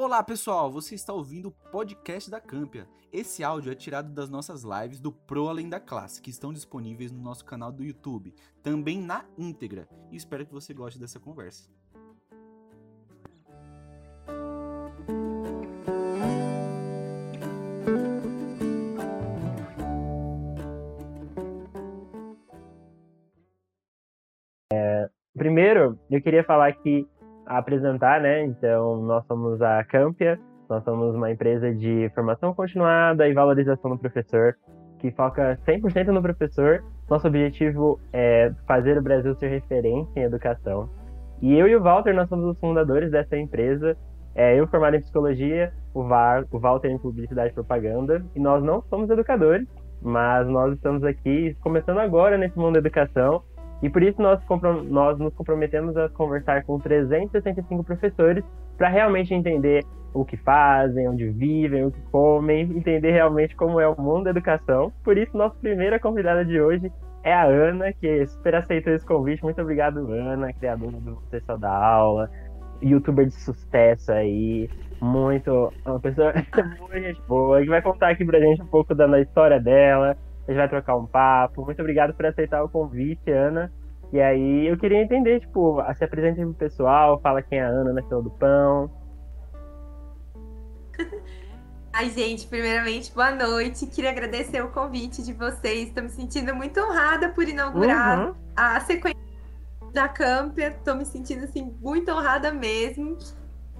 Olá pessoal, você está ouvindo o podcast da Campia. Esse áudio é tirado das nossas lives do Pro Além da Classe, que estão disponíveis no nosso canal do YouTube, também na íntegra. E espero que você goste dessa conversa. Primeiro, eu queria falar que apresentar, né? Então, nós somos a Campia, nós somos uma empresa de formação continuada e valorização do professor, que foca 100% no professor. Nosso objetivo é fazer o Brasil ser referência em educação. E eu e o Walter, nós somos os fundadores dessa empresa. É, eu formado em psicologia, o, VAR, o Walter em publicidade e propaganda. E nós não somos educadores, mas nós estamos aqui começando agora nesse mundo da educação e por isso nós, nós nos comprometemos a conversar com 365 professores para realmente entender o que fazem, onde vivem, o que comem, entender realmente como é o mundo da educação. Por isso, nossa primeira convidada de hoje é a Ana, que super aceitou esse convite. Muito obrigado, Ana, criadora do Sessão da Aula, youtuber de sucesso aí, muito, uma pessoa muito boa, que vai contar aqui pra gente um pouco da história dela, a gente vai trocar um papo. Muito obrigado por aceitar o convite, Ana. E aí eu queria entender, tipo, se apresenta pro pessoal, fala quem é a Ana na fila do pão. Ai, gente, primeiramente, boa noite. Queria agradecer o convite de vocês. Estou me sentindo muito honrada por inaugurar uhum. a sequência da Campia. Estou me sentindo, assim, muito honrada mesmo.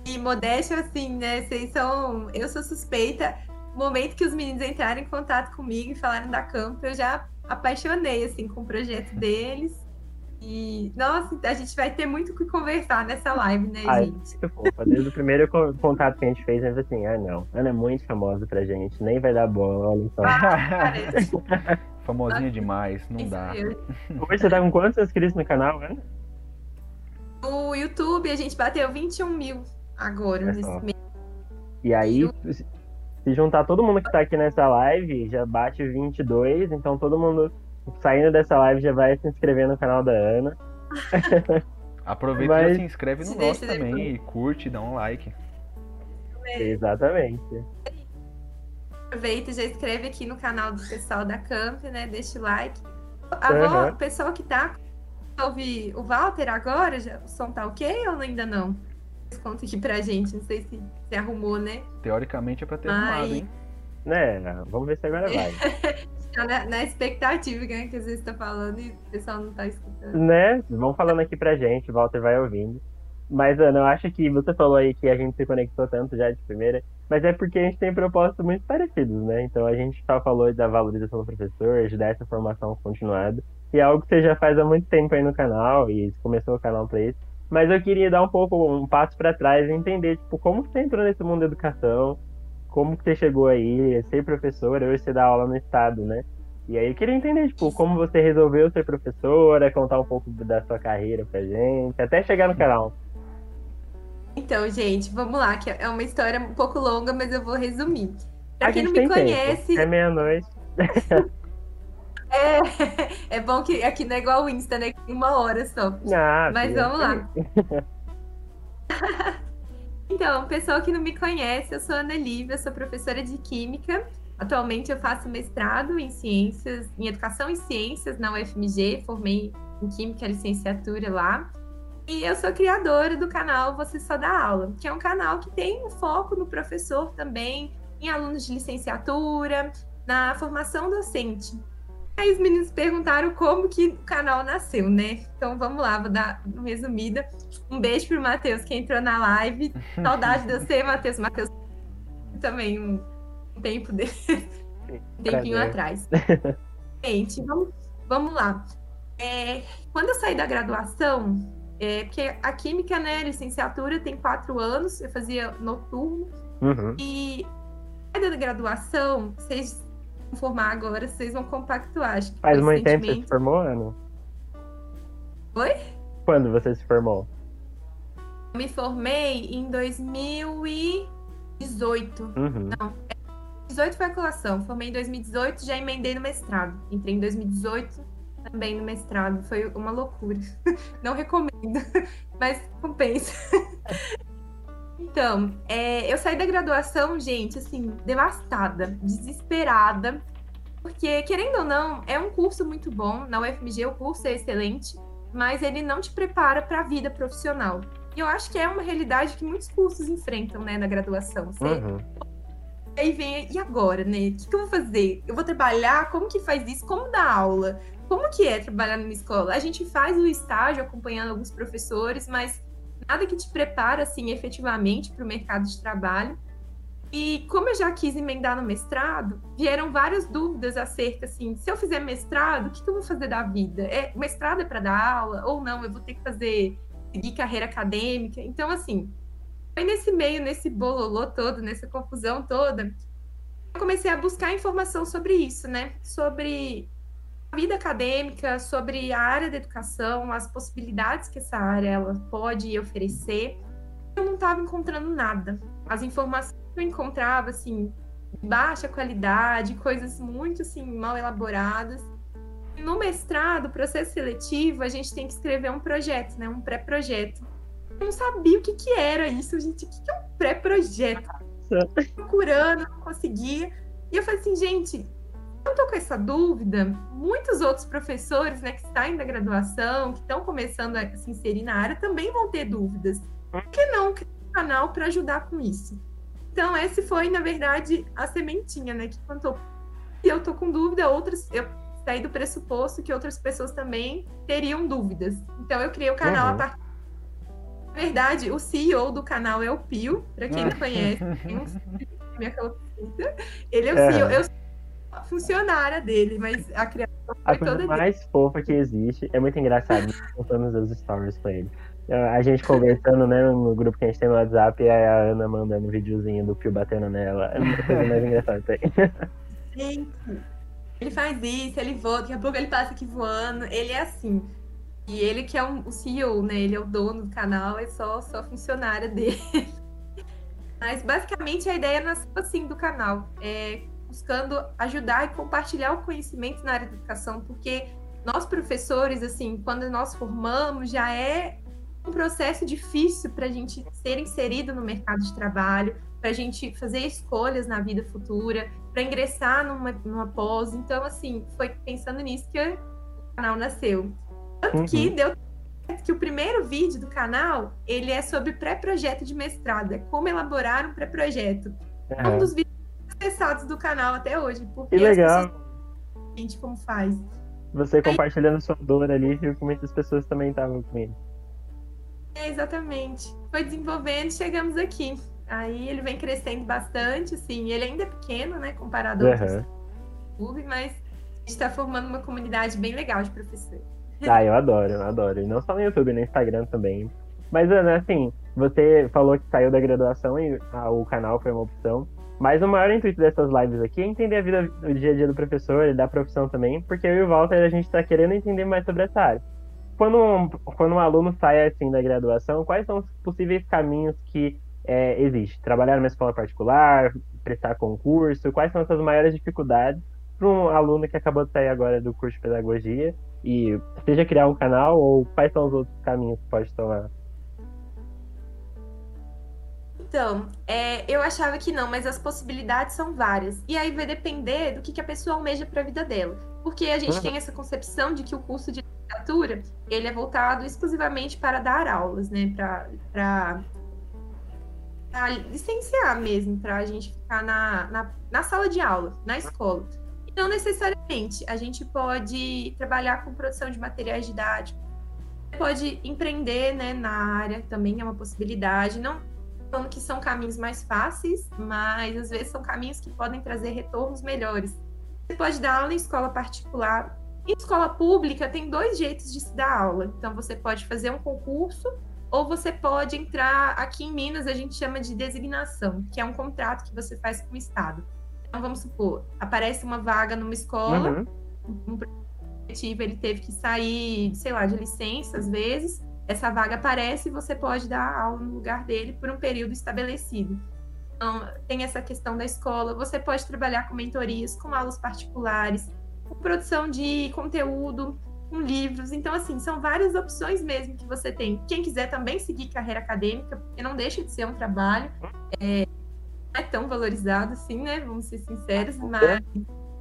E modéstia, assim, né? Vocês são. Eu sou suspeita momento que os meninos entraram em contato comigo e falaram da Campo, eu já apaixonei assim com o projeto deles. E, nossa, a gente vai ter muito o que conversar nessa live, né, Ai, gente? Que fofa. Desde o primeiro contato que a gente fez, a gente assim, ah, não, Ana é muito famosa pra gente, nem vai dar bola, olha só. Ah, Famosinha demais, não dá. Hoje você tá com quantos inscritos no canal, Ana? No YouTube, a gente bateu 21 mil agora, é nesse mês. E aí, se juntar todo mundo que tá aqui nessa live, já bate 22, então todo mundo saindo dessa live já vai se inscrever no canal da Ana. Aproveita Mas... e se inscreve no nosso também depois. e curte, dá um like. Exatamente. Aproveita e já escreve aqui no canal do pessoal da Camp, né? Deixa o like. Avó, uhum. o pessoal que tá ouve o Walter agora, já, o som tá ok ou ainda não? Conta aqui pra gente, não sei se você arrumou, né? Teoricamente é pra ter Ai. arrumado, hein? Né, vamos ver se agora vai. tá na, na, expectativa né, que às vezes tá falando e o pessoal não tá escutando. Né? Vão falando aqui pra gente, o Walter vai ouvindo. Mas, Ana, eu acho que você falou aí que a gente se conectou tanto já de primeira, mas é porque a gente tem propósitos muito parecidos, né? Então a gente só falou da valorização do professor, de dar essa formação continuada, e é algo que você já faz há muito tempo aí no canal, e começou o canal pra isso. Mas eu queria dar um pouco, um passo para trás e entender, tipo, como você entrou nesse mundo da educação, como que você chegou aí, ser professora, hoje você dá aula no estado, né? E aí eu queria entender, tipo, como você resolveu ser professora, contar um pouco da sua carreira pra gente, até chegar no canal. Então, gente, vamos lá, que é uma história um pouco longa, mas eu vou resumir. Pra a quem não me conhece. Tempo. É meia-noite. É, é bom que aqui não é igual o Insta, né? Uma hora só. Ah, Mas vamos lá. então, pessoal que não me conhece, eu sou Ana Lívia, sou professora de Química. Atualmente eu faço mestrado em Ciências, em Educação e Ciências na UFMG, formei em Química licenciatura lá. E eu sou criadora do canal Você Só Dá Aula, que é um canal que tem um foco no professor também, em alunos de licenciatura, na formação docente. Aí os meninos perguntaram como que o canal nasceu, né? Então vamos lá, vou dar uma resumida. Um beijo pro Matheus que entrou na live. Saudade de você, Matheus. Matheus também um tempo dele. um tempinho atrás. Gente, vamos, vamos lá. É, quando eu saí da graduação, é, porque a química, né, licenciatura tem quatro anos, eu fazia noturno. Uhum. E da graduação, vocês formar agora, vocês vão compactuar. Acho que Faz muito tempo que você se formou, Ana? Oi? Quando você se formou? Eu me formei em 2018. Uhum. Não, 2018 foi a colação. Formei em 2018, já emendei no mestrado. Entrei em 2018 também no mestrado. Foi uma loucura. Não recomendo, mas compensa. Então, é, eu saí da graduação, gente, assim, devastada, desesperada, porque, querendo ou não, é um curso muito bom. Na UFMG, o curso é excelente, mas ele não te prepara para a vida profissional. E eu acho que é uma realidade que muitos cursos enfrentam, né, na graduação. Você... Uhum. Aí vem, e agora, né? O que, que, eu vou fazer? Eu vou trabalhar? Como que faz isso? Como dar aula? Como que é trabalhar numa escola? A gente faz o estágio acompanhando alguns professores, mas nada que te prepara, assim, efetivamente para o mercado de trabalho. E como eu já quis emendar no mestrado, vieram várias dúvidas acerca, assim, se eu fizer mestrado, o que, que eu vou fazer da vida? É, mestrado é para dar aula ou não? Eu vou ter que fazer seguir carreira acadêmica. Então, assim, foi nesse meio, nesse bololô todo, nessa confusão toda, eu comecei a buscar informação sobre isso, né? Sobre a vida acadêmica, sobre a área da educação, as possibilidades que essa área ela pode oferecer. Eu não estava encontrando nada. As informações que eu encontrava, assim, de baixa qualidade, coisas muito, assim, mal elaboradas no mestrado, processo seletivo, a gente tem que escrever um projeto, né? Um pré-projeto. Eu não sabia o que, que era isso, gente. O que, que é um pré-projeto? Procurando, não conseguia. E eu falei assim, gente, eu tô com essa dúvida. Muitos outros professores, né, que saem da graduação, que estão começando a se inserir na área, também vão ter dúvidas. Por que não criar um canal para ajudar com isso? Então, esse foi, na verdade, a sementinha, né? Que quando eu tô com dúvida, outras. Eu sair do pressuposto que outras pessoas também teriam dúvidas. Então eu criei o canal uhum. a partir. Na verdade, o CEO do canal é o Pio, para quem não conhece, minha Ele é o é. CEO, eu funcionária dele, mas a criação a coisa mais dele. fofa que existe é muito engraçado contando os stories pra ele. A gente conversando, né, no grupo que a gente tem no WhatsApp, e a Ana mandando um videozinho do Pio batendo nela. É a coisa mais engraçada. Gente, ele faz isso, ele voa, daqui a pouco ele passa aqui voando. Ele é assim. E ele que é um, o CEO, né? Ele é o dono do canal, é só, só funcionária dele. Mas basicamente a ideia nasceu assim do canal. É buscando ajudar e compartilhar o conhecimento na área da educação, porque nós professores, assim, quando nós formamos, já é um processo difícil para a gente ser inserido no mercado de trabalho, para a gente fazer escolhas na vida futura, para ingressar numa, numa pós. Então, assim, foi pensando nisso que o canal nasceu. Tanto uhum. que deu que o primeiro vídeo do canal, ele é sobre pré-projeto de mestrado, é como elaborar um pré-projeto. É um dos vídeos acessados do canal até hoje, porque que legal. Pessoas... gente como faz. Você compartilhando sua dor ali, viu que muitas pessoas também estavam com ele. É, exatamente. Foi desenvolvendo e chegamos aqui. Aí ele vem crescendo bastante, assim, ele ainda é pequeno, né, comparado uhum. a outros mas a gente está formando uma comunidade bem legal de professores. Ah, eu adoro, eu adoro. E não só no YouTube, no Instagram também. Mas, Ana, assim, você falou que saiu da graduação e ah, o canal foi uma opção. Mas o maior intuito dessas lives aqui é entender a vida, o dia a dia do professor e da profissão também, porque eu e o Walter, a gente está querendo entender mais sobre essa área. Quando um, quando um aluno sai assim da graduação, quais são os possíveis caminhos que é, existe? Trabalhar numa escola particular, prestar concurso? Quais são essas maiores dificuldades para um aluno que acabou de sair agora do curso de pedagogia e seja criar um canal ou quais são os outros caminhos que pode tomar? Então, é, eu achava que não, mas as possibilidades são várias. E aí vai depender do que, que a pessoa almeja para a vida dela. Porque a gente uhum. tem essa concepção de que o curso de literatura ele é voltado exclusivamente para dar aulas, né? Para licenciar mesmo, para a gente ficar na, na, na, sala de aula, na escola. E não necessariamente. A gente pode trabalhar com produção de materiais didáticos, pode empreender né, na área, também é uma possibilidade. Não falando que são caminhos mais fáceis, mas às vezes são caminhos que podem trazer retornos melhores. Você pode dar aula em escola particular. Em escola pública, tem dois jeitos de se dar aula. Então, você pode fazer um concurso ou você pode entrar aqui em Minas, a gente chama de designação, que é um contrato que você faz com o Estado. Então, vamos supor, aparece uma vaga numa escola, uhum. um ele teve que sair, sei lá, de licença às vezes, essa vaga aparece e você pode dar aula no lugar dele por um período estabelecido. Então, tem essa questão da escola, você pode trabalhar com mentorias, com aulas particulares, com produção de conteúdo, com livros. Então, assim, são várias opções mesmo que você tem. Quem quiser também seguir carreira acadêmica, porque não deixa de ser um trabalho, é, não é tão valorizado assim, né? Vamos ser sinceros, mas.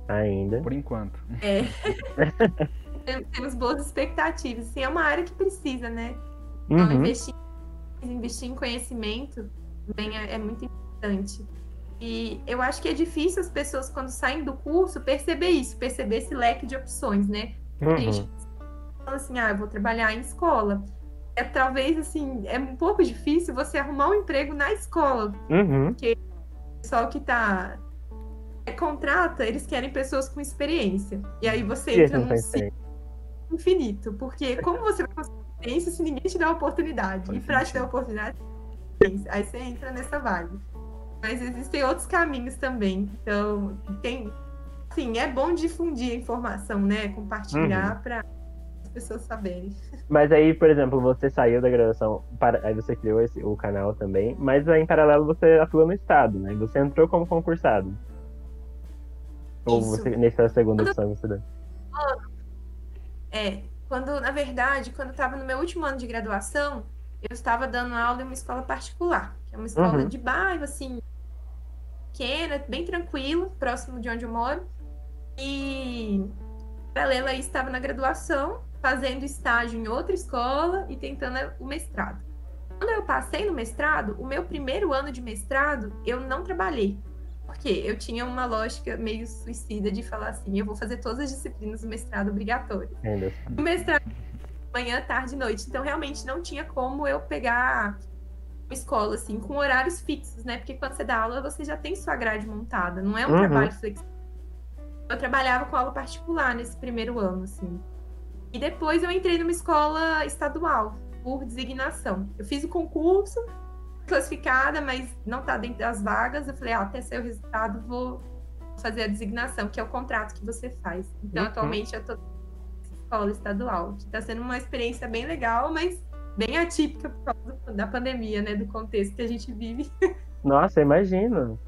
Ainda. Por enquanto. É. Temos boas expectativas. Assim, é uma área que precisa, né? Então, Uhum. investir, investir em conhecimento também é, é muito importante. E eu acho que é difícil as pessoas, quando saem do curso, perceber isso, perceber esse leque de opções, né? A gente Uhum. fala assim, ah, eu vou trabalhar em escola. É talvez assim, é um pouco difícil você arrumar um emprego na escola. Uhum. O pessoal que tá é, contrata, eles querem pessoas com experiência. E aí você entra num ciclo. Infinito. Porque como você vai conseguir experiência se ninguém te dá a oportunidade? E pra te dar a oportunidade, aí você entra nessa vaga. Mas existem outros caminhos também. Então, tem. Assim, é bom difundir a informação, né? Compartilhar Uhum. para as pessoas saberem. Mas aí, por exemplo, você saiu da graduação, para- aí você criou esse- o canal também, mas aí, em paralelo você atua no estado, né? Você entrou como concursado. Ou Isso. você, nessa a segunda opção você deu? É, quando, na verdade, quando eu estava no meu último ano de graduação, eu estava dando aula em uma escola particular, que é uma escola Uhum. de bairro, assim, pequena, bem tranquila, próximo de onde eu moro. E paralela aí estava na graduação, fazendo estágio em outra escola e tentando o mestrado. Quando eu passei no mestrado, o meu primeiro ano de mestrado, eu não trabalhei. Porque eu tinha uma lógica meio suicida de falar assim, eu vou fazer todas as disciplinas do mestrado obrigatório Ainda. o mestrado manhã, tarde e noite. Então, realmente, não tinha como eu pegar uma escola, assim, com horários fixos, né? Porque quando você dá aula, você já tem sua grade montada. Não é um Uhum. trabalho flexível. Eu trabalhava com aula particular nesse primeiro ano, assim. E depois eu entrei numa escola estadual, por designação. Eu fiz o concurso, classificada, mas não tá dentro das vagas. Eu falei, ah, até o resultado, vou fazer a designação, que é o contrato que você faz. Então, Uhum. atualmente, eu tô escola estadual, que está sendo uma experiência bem legal, mas bem atípica por causa da pandemia, né? Do contexto que a gente vive. Nossa, imagino.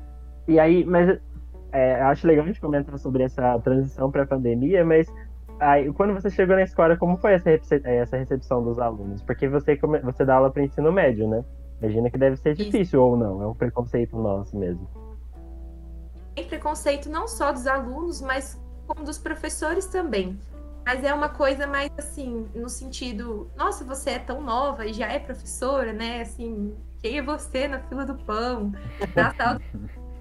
E aí, mas é, acho legal a gente comentar sobre essa transição para a pandemia, mas aí, quando você chegou na escola, como foi essa, recep- essa recepção dos alunos? Porque você, você dá aula para ensino médio, né? Imagina que deve ser Isso. difícil ou não, é um preconceito nosso mesmo. Tem preconceito não só dos alunos, mas como dos professores também. Mas é uma coisa mais assim, no sentido, nossa, você é tão nova e já é professora, né? Assim, quem é você na fila do pão? Na sala.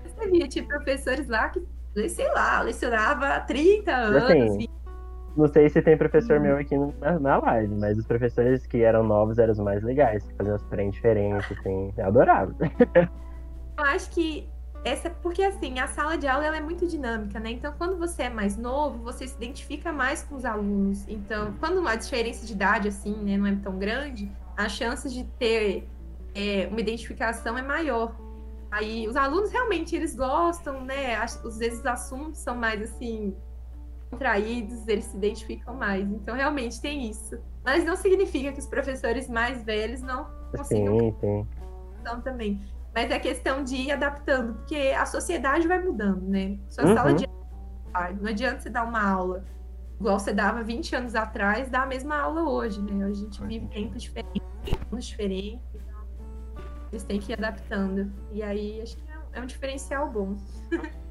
Você via, tinha professores lá que, sei lá, lecionava há 30 anos. Assim, 20 Não sei se tem professor Hum. meu aqui na, na live, mas os professores que eram novos eram os mais legais, que faziam as frentes diferentes, assim, eu adorava. Eu acho que essa porque assim, a sala de aula ela é muito dinâmica, né? Então, quando você é mais novo, você se identifica mais com os alunos. Então, quando a diferença de idade assim, né, não é tão grande, a chance de ter é, uma identificação é maior. Aí, os alunos realmente eles gostam, né? Às vezes os assuntos são mais assim contraídos, eles se identificam mais. Então, realmente tem isso. Mas não significa que os professores mais velhos não consigam Sim, sim. questão também. Mas é questão de ir adaptando, porque a sociedade vai mudando, né? Sua Uhum. sala de aula, não adianta você dar uma aula igual você dava 20 anos atrás, dar a mesma aula hoje, né? A gente vive tempos diferentes, anos diferentes, então eles têm que ir adaptando. E aí acho que é um- é um diferencial bom.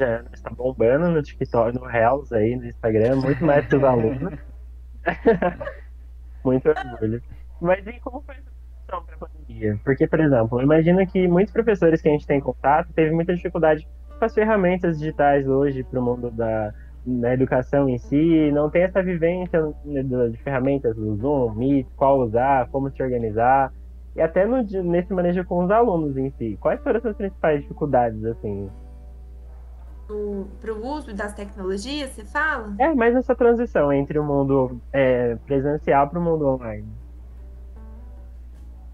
Já está bombando no TikTok, no Reels aí, no Instagram, muito mais que os alunos. muito orgulho. Mas e como foi essa transição para a pandemia? Porque, por exemplo, eu imagino que muitos professores que a gente tem contato teve muita dificuldade com as ferramentas digitais hoje para o mundo da, da educação em si, não tem essa vivência né, de, ferramentas do Zoom, Meet, qual usar, como se organizar, e até no, nesse manejo com os alunos em si. Quais foram as suas principais dificuldades, assim? Para o uso das tecnologias, você fala? É, mas essa transição entre o mundo é, presencial para o mundo online.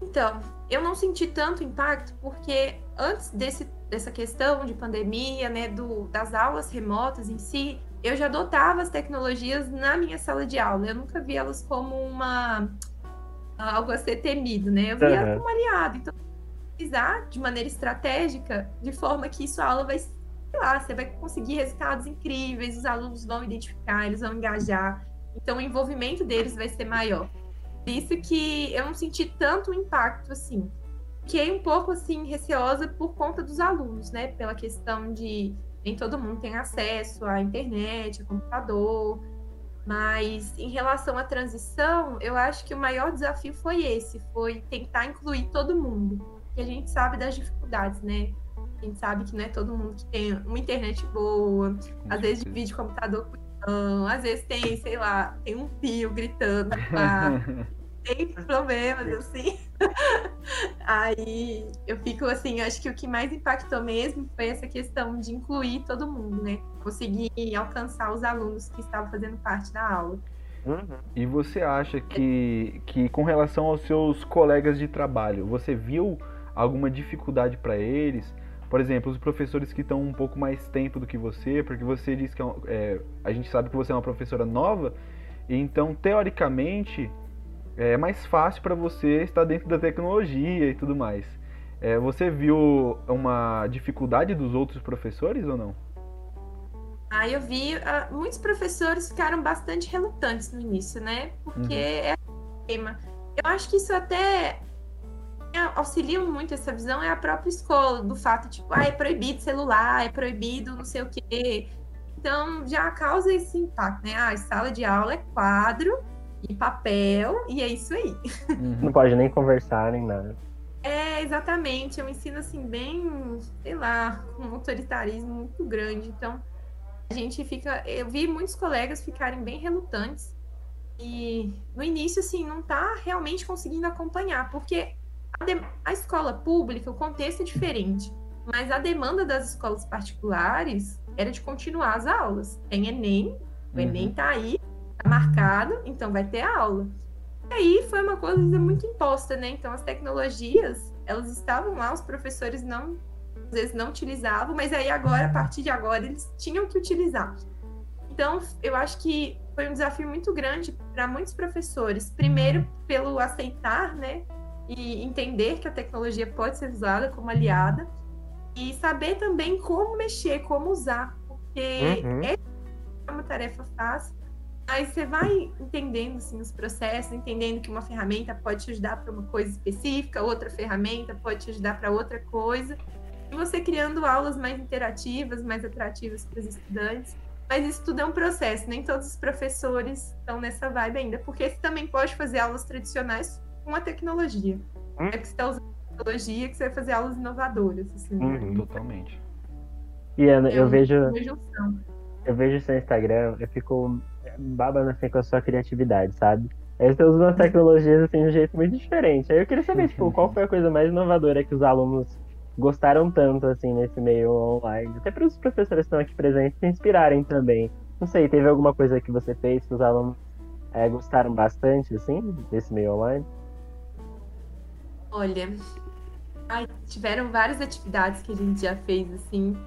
Então, eu não senti tanto impacto porque antes desse, dessa questão de pandemia, né, do, das aulas remotas em si, eu já adotava as tecnologias na minha sala de aula. Eu nunca vi elas como uma algo a ser temido, né? Eu via Aham. como aliado. Então, utilizar de maneira estratégica, de forma que sua aula vai, lá, você vai conseguir resultados incríveis, os alunos vão identificar, eles vão engajar. Então o envolvimento deles vai ser maior. Por isso que eu não senti tanto impacto assim. Fiquei um pouco assim receosa por conta dos alunos, né? Pela questão de nem todo mundo tem acesso à internet, a computador. Mas em relação à transição, eu acho que o maior desafio foi esse, foi tentar incluir todo mundo. Que a gente sabe das dificuldades, né? A gente sabe que não é todo mundo que tem uma internet boa, Com às certeza. vezes divide computador com irmão, às vezes tem, sei lá, tem um fio gritando, tem problemas, assim. Aí eu fico assim, acho que o que mais impactou mesmo foi essa questão de incluir todo mundo, né? Conseguir alcançar os alunos que estavam fazendo parte da aula. Uhum. E você acha que, que, com relação aos seus colegas de trabalho, você viu alguma dificuldade para eles? Por exemplo, os professores que estão um pouco mais tempo do que você, porque você diz que é, é, a gente sabe que você é uma professora nova, então teoricamente é mais fácil para você estar dentro da tecnologia e tudo mais. É, você viu uma dificuldade dos outros professores ou não? Ah, eu vi. Uh, muitos professores ficaram bastante relutantes no início, né? Porque uhum. é tema. Eu acho que isso até auxilia muito essa visão é a própria escola, do fato, tipo, ah, é proibido celular, é proibido não sei o quê. Então, já causa esse impacto, né? Ah, a sala de aula é quadro e papel, e é isso aí. Uhum. Não pode nem conversar, nem nada. É, exatamente. É um ensino, assim, bem, sei lá, com um autoritarismo muito grande. Então, a gente fica... Eu vi muitos colegas ficarem bem relutantes e, no início, assim, não tá realmente conseguindo acompanhar, porque a, de... a escola pública, o contexto é diferente, mas a demanda das escolas particulares era de continuar as aulas. Tem Enem, o Enem uhum. tá aí, tá marcado, então vai ter aula. E aí foi uma coisa muito imposta, né? Então as tecnologias, elas estavam lá, os professores não às vezes não utilizavam, mas aí agora, a partir de agora, eles tinham que utilizar. Então, eu acho que foi um desafio muito grande para muitos professores. Primeiro, pelo aceitar, né, e entender que a tecnologia pode ser usada como aliada e saber também como mexer, como usar, porque uhum. é uma tarefa fácil Aí você vai entendendo assim, os processos, entendendo que uma ferramenta pode te ajudar para uma coisa específica, outra ferramenta pode te ajudar para outra coisa. E você criando aulas mais interativas, mais atrativas para os estudantes. Mas isso tudo é um processo, nem todos os professores estão nessa vibe ainda, porque você também pode fazer aulas tradicionais com a tecnologia. Hum? É que você está usando a tecnologia que você vai fazer aulas inovadoras. Assim, uhum. Totalmente. E Ana, é eu vejo. Eu vejo seu Instagram, eu fico babando assim com a sua criatividade, sabe? Aí você usa as tecnologias assim de um jeito muito diferente. Aí eu queria saber, tipo, qual foi a coisa mais inovadora que os alunos gostaram tanto assim nesse meio online? Até para os professores que estão aqui presentes se inspirarem também. Não sei, teve alguma coisa que você fez que os alunos é, gostaram bastante, assim, desse meio online? Olha, ai, tiveram várias atividades que a gente já fez, assim.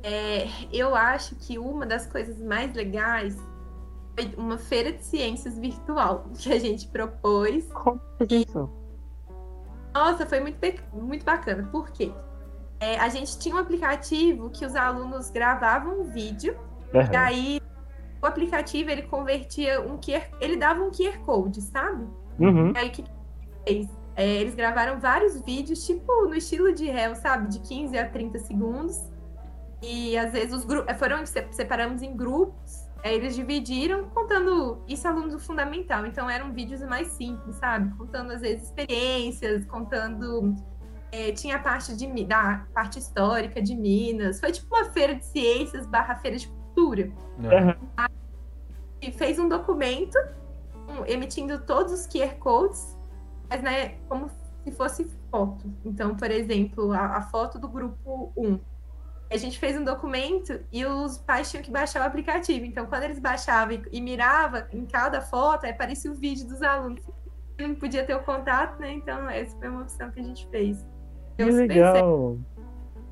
É, eu acho que uma das coisas mais legais foi uma feira de ciências virtual que a gente propôs. Como isso? Nossa, foi muito, muito bacana. Por quê? É, a gente tinha um aplicativo que os alunos gravavam um vídeo, uhum. e aí o aplicativo ele convertia um QR, ele dava um QR Code, sabe? Uhum. E aí o que fez? É, eles gravaram vários vídeos, tipo no estilo de réu, sabe? De 15 a 30 segundos. E às vezes os grupos foram separamos em grupos é, eles dividiram contando isso alunos do fundamental. Então eram vídeos mais simples, sabe? Contando às vezes experiências, contando. É, tinha a parte de, da parte histórica de Minas. Foi tipo uma feira de ciências barra feira de cultura. Uhum. E fez um documento um, emitindo todos os QR codes, mas né, como se fosse foto. Então, por exemplo, a, a foto do grupo 1 a gente fez um documento e os pais tinham que baixar o aplicativo. Então, quando eles baixavam e, e miravam em cada foto, aparecia o vídeo dos alunos. Não podia ter o contato, né? Então, essa foi uma opção que a gente fez. Que legal!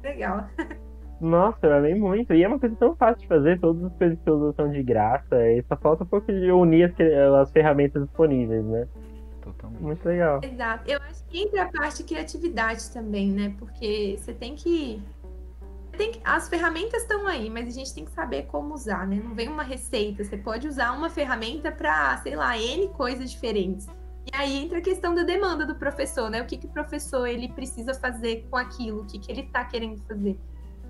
Legal. Nossa, eu amei muito. E é uma coisa tão fácil de fazer, todas as coisas que usam são de graça. E só falta um pouco de unir as, as ferramentas disponíveis, né? Totalmente. Muito legal. Exato. Eu acho que entra a parte de criatividade também, né? Porque você tem que tem que, as ferramentas estão aí, mas a gente tem que saber como usar, né? Não vem uma receita. Você pode usar uma ferramenta para, sei lá, N coisas diferentes. E aí entra a questão da demanda do professor, né? O que, que o professor ele precisa fazer com aquilo, o que, que ele está querendo fazer.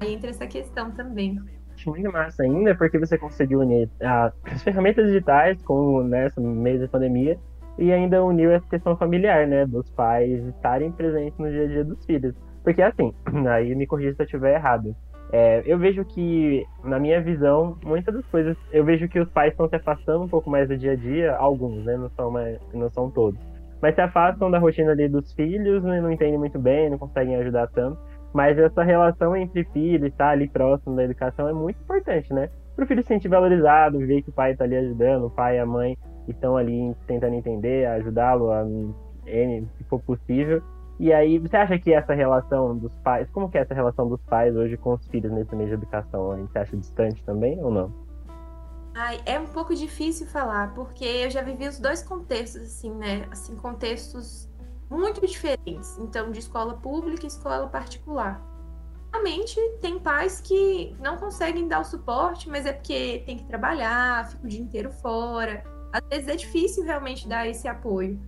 Aí entra essa questão também. Acho muito massa ainda, porque você conseguiu unir as ferramentas digitais com nessa né, meio da pandemia e ainda uniu essa questão familiar, né? Dos pais estarem presentes no dia a dia dos filhos. Porque assim, aí me corrija se eu estiver errado. É, eu vejo que, na minha visão, muitas das coisas, eu vejo que os pais estão se afastando um pouco mais do dia a dia, alguns, né? Não são, mais, não são todos. Mas se afastam da rotina ali dos filhos, né, não entendem muito bem, não conseguem ajudar tanto. Mas essa relação entre filhos, estar tá ali próximo da educação é muito importante, né? Para o filho se sentir valorizado, ver que o pai está ali ajudando, o pai e a mãe estão ali tentando entender, ajudá-lo a se for possível. E aí, você acha que essa relação dos pais, como que é essa relação dos pais hoje com os filhos nesse meio de educação? Você acha distante também ou não? Ai, é um pouco difícil falar, porque eu já vivi os dois contextos, assim, né? Assim, contextos muito diferentes. Então, de escola pública e escola particular. Realmente, tem pais que não conseguem dar o suporte, mas é porque tem que trabalhar, fica o dia inteiro fora. Às vezes é difícil realmente dar esse apoio.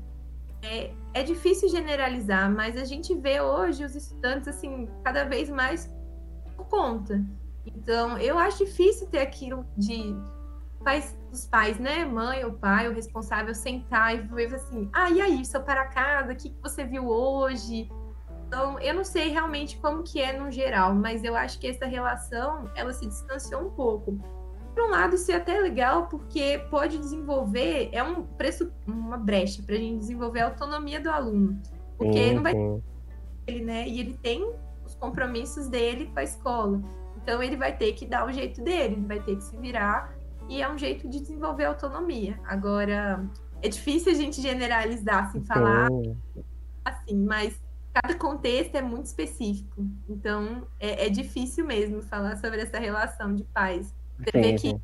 É, é difícil generalizar, mas a gente vê hoje os estudantes assim cada vez mais por conta. Então, eu acho difícil ter aquilo de pais, os pais, né, mãe ou pai, o responsável sentar e ver assim: "Ah, e aí, seu para casa, o que você viu hoje?" Então, eu não sei realmente como que é no geral, mas eu acho que essa relação, ela se distanciou um pouco por um lado, isso é até legal, porque pode desenvolver, é um preço, uma brecha para a gente desenvolver a autonomia do aluno. Porque uhum. não vai ele, né? E ele tem os compromissos dele com a escola. Então ele vai ter que dar o jeito dele, ele vai ter que se virar e é um jeito de desenvolver autonomia. Agora, é difícil a gente generalizar, assim, falar assim, mas cada contexto é muito específico. Então, é, é difícil mesmo falar sobre essa relação de pais. Você vê que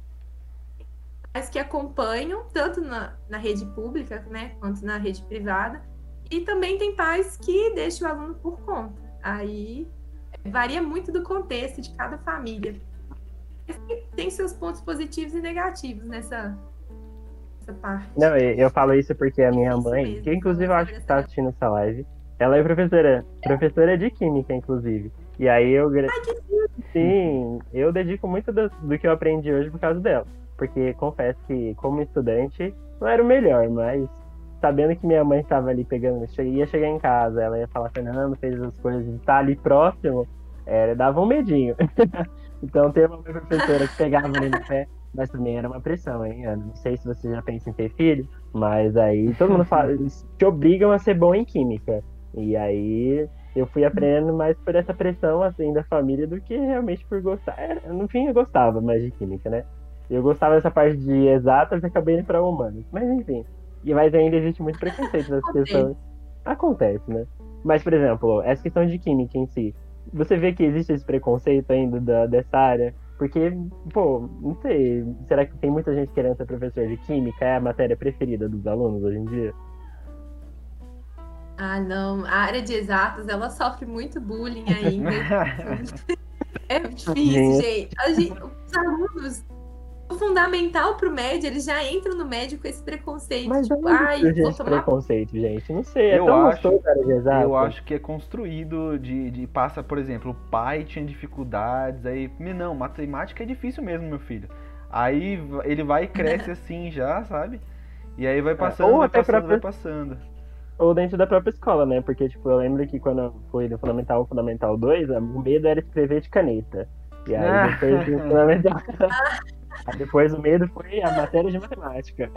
pais que acompanham, tanto na, na rede pública, né, quanto na rede privada, e também tem pais que deixam o aluno por conta. Aí varia muito do contexto de cada família. Tem seus pontos positivos e negativos nessa, nessa parte. Não, eu falo isso porque a minha mãe, mesmo, que inclusive eu acho que está assistindo essa live, ela é professora, professora de química, inclusive. E aí eu. Sim, eu dedico muito do, do, que eu aprendi hoje por causa dela. Porque confesso que, como estudante, não era o melhor, mas sabendo que minha mãe estava ali pegando, ia chegar em casa, ela ia falar, Fernando, fez as coisas e tá ali próximo, era, dava um medinho. então ter uma professora que pegava ali no pé, mas também era uma pressão, hein, Ana? Não sei se você já pensa em ter filho, mas aí todo mundo fala, eles te obrigam a ser bom em química. E aí eu fui aprendendo mais por essa pressão assim da família do que realmente por gostar. no fim eu gostava mais de química, né? Eu gostava dessa parte de exatas e acabei indo para humanos. Mas enfim. E mas ainda existe muito preconceito nessa questão. Acontece, né? Mas, por exemplo, essa questão de química em si. Você vê que existe esse preconceito ainda da, dessa área? Porque, pô, não sei, será que tem muita gente querendo ser professor de química? É a matéria preferida dos alunos hoje em dia? Ah, não. A área de exatas, ela sofre muito bullying ainda. é difícil, gente. gente. Os alunos, o fundamental pro médio, eles já entram no médio com esse preconceito. Mas tipo, ai, vou tomar... preconceito, gente. Não sei, é eu tão acho, área de exatas. Eu acho que é construído de, de... Passa, por exemplo, o pai tinha dificuldades, aí... Não, matemática é difícil mesmo, meu filho. Aí ele vai e cresce assim já, sabe? E aí vai é, passando, é, vai passando, vai passando ou dentro da própria escola, né? Porque, tipo, eu lembro que quando foi do Fundamental 1 Fundamental 2, o medo era escrever de caneta. E aí ah. depois do Fundamental. depois o medo foi a matéria de matemática.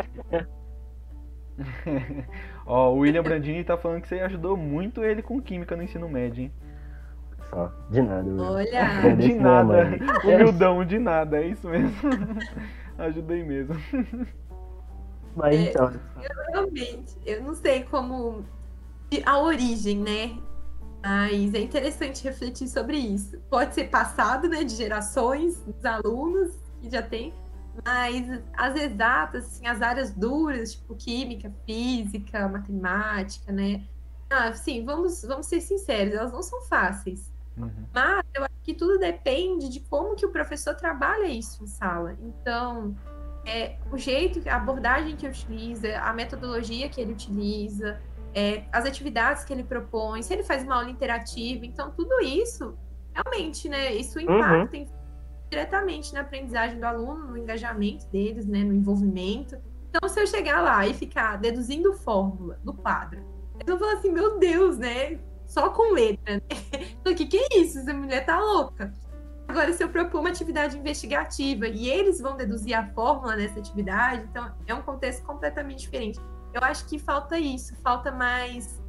Ó, o William Brandini tá falando que você ajudou muito ele com química no ensino médio, hein? Só, de nada. Olha! De nada. Humildão, de nada, é isso mesmo. Ajudei mesmo. Mas é, então. Eu realmente, eu não sei como a origem, né? Mas é interessante refletir sobre isso. Pode ser passado, né, de gerações dos alunos que já tem, mas as exatas, assim, as áreas duras, tipo química, física, matemática, né? Ah, sim, vamos, vamos ser sinceros, elas não são fáceis. Uhum. Mas eu acho que tudo depende de como que o professor trabalha isso em sala. Então, é, o jeito, a abordagem que utiliza, a metodologia que ele utiliza, é, as atividades que ele propõe, se ele faz uma aula interativa. Então, tudo isso, realmente, né? Isso uhum. impacta uhum. diretamente na aprendizagem do aluno, no engajamento deles, né? No envolvimento. Então, se eu chegar lá e ficar deduzindo fórmula do quadro, eu vou falar assim, meu Deus, né? Só com letra, né? O que, que é isso? Essa mulher tá louca. Agora, se eu propor uma atividade investigativa e eles vão deduzir a fórmula dessa atividade, então é um contexto completamente diferente. Eu acho que falta isso, falta mais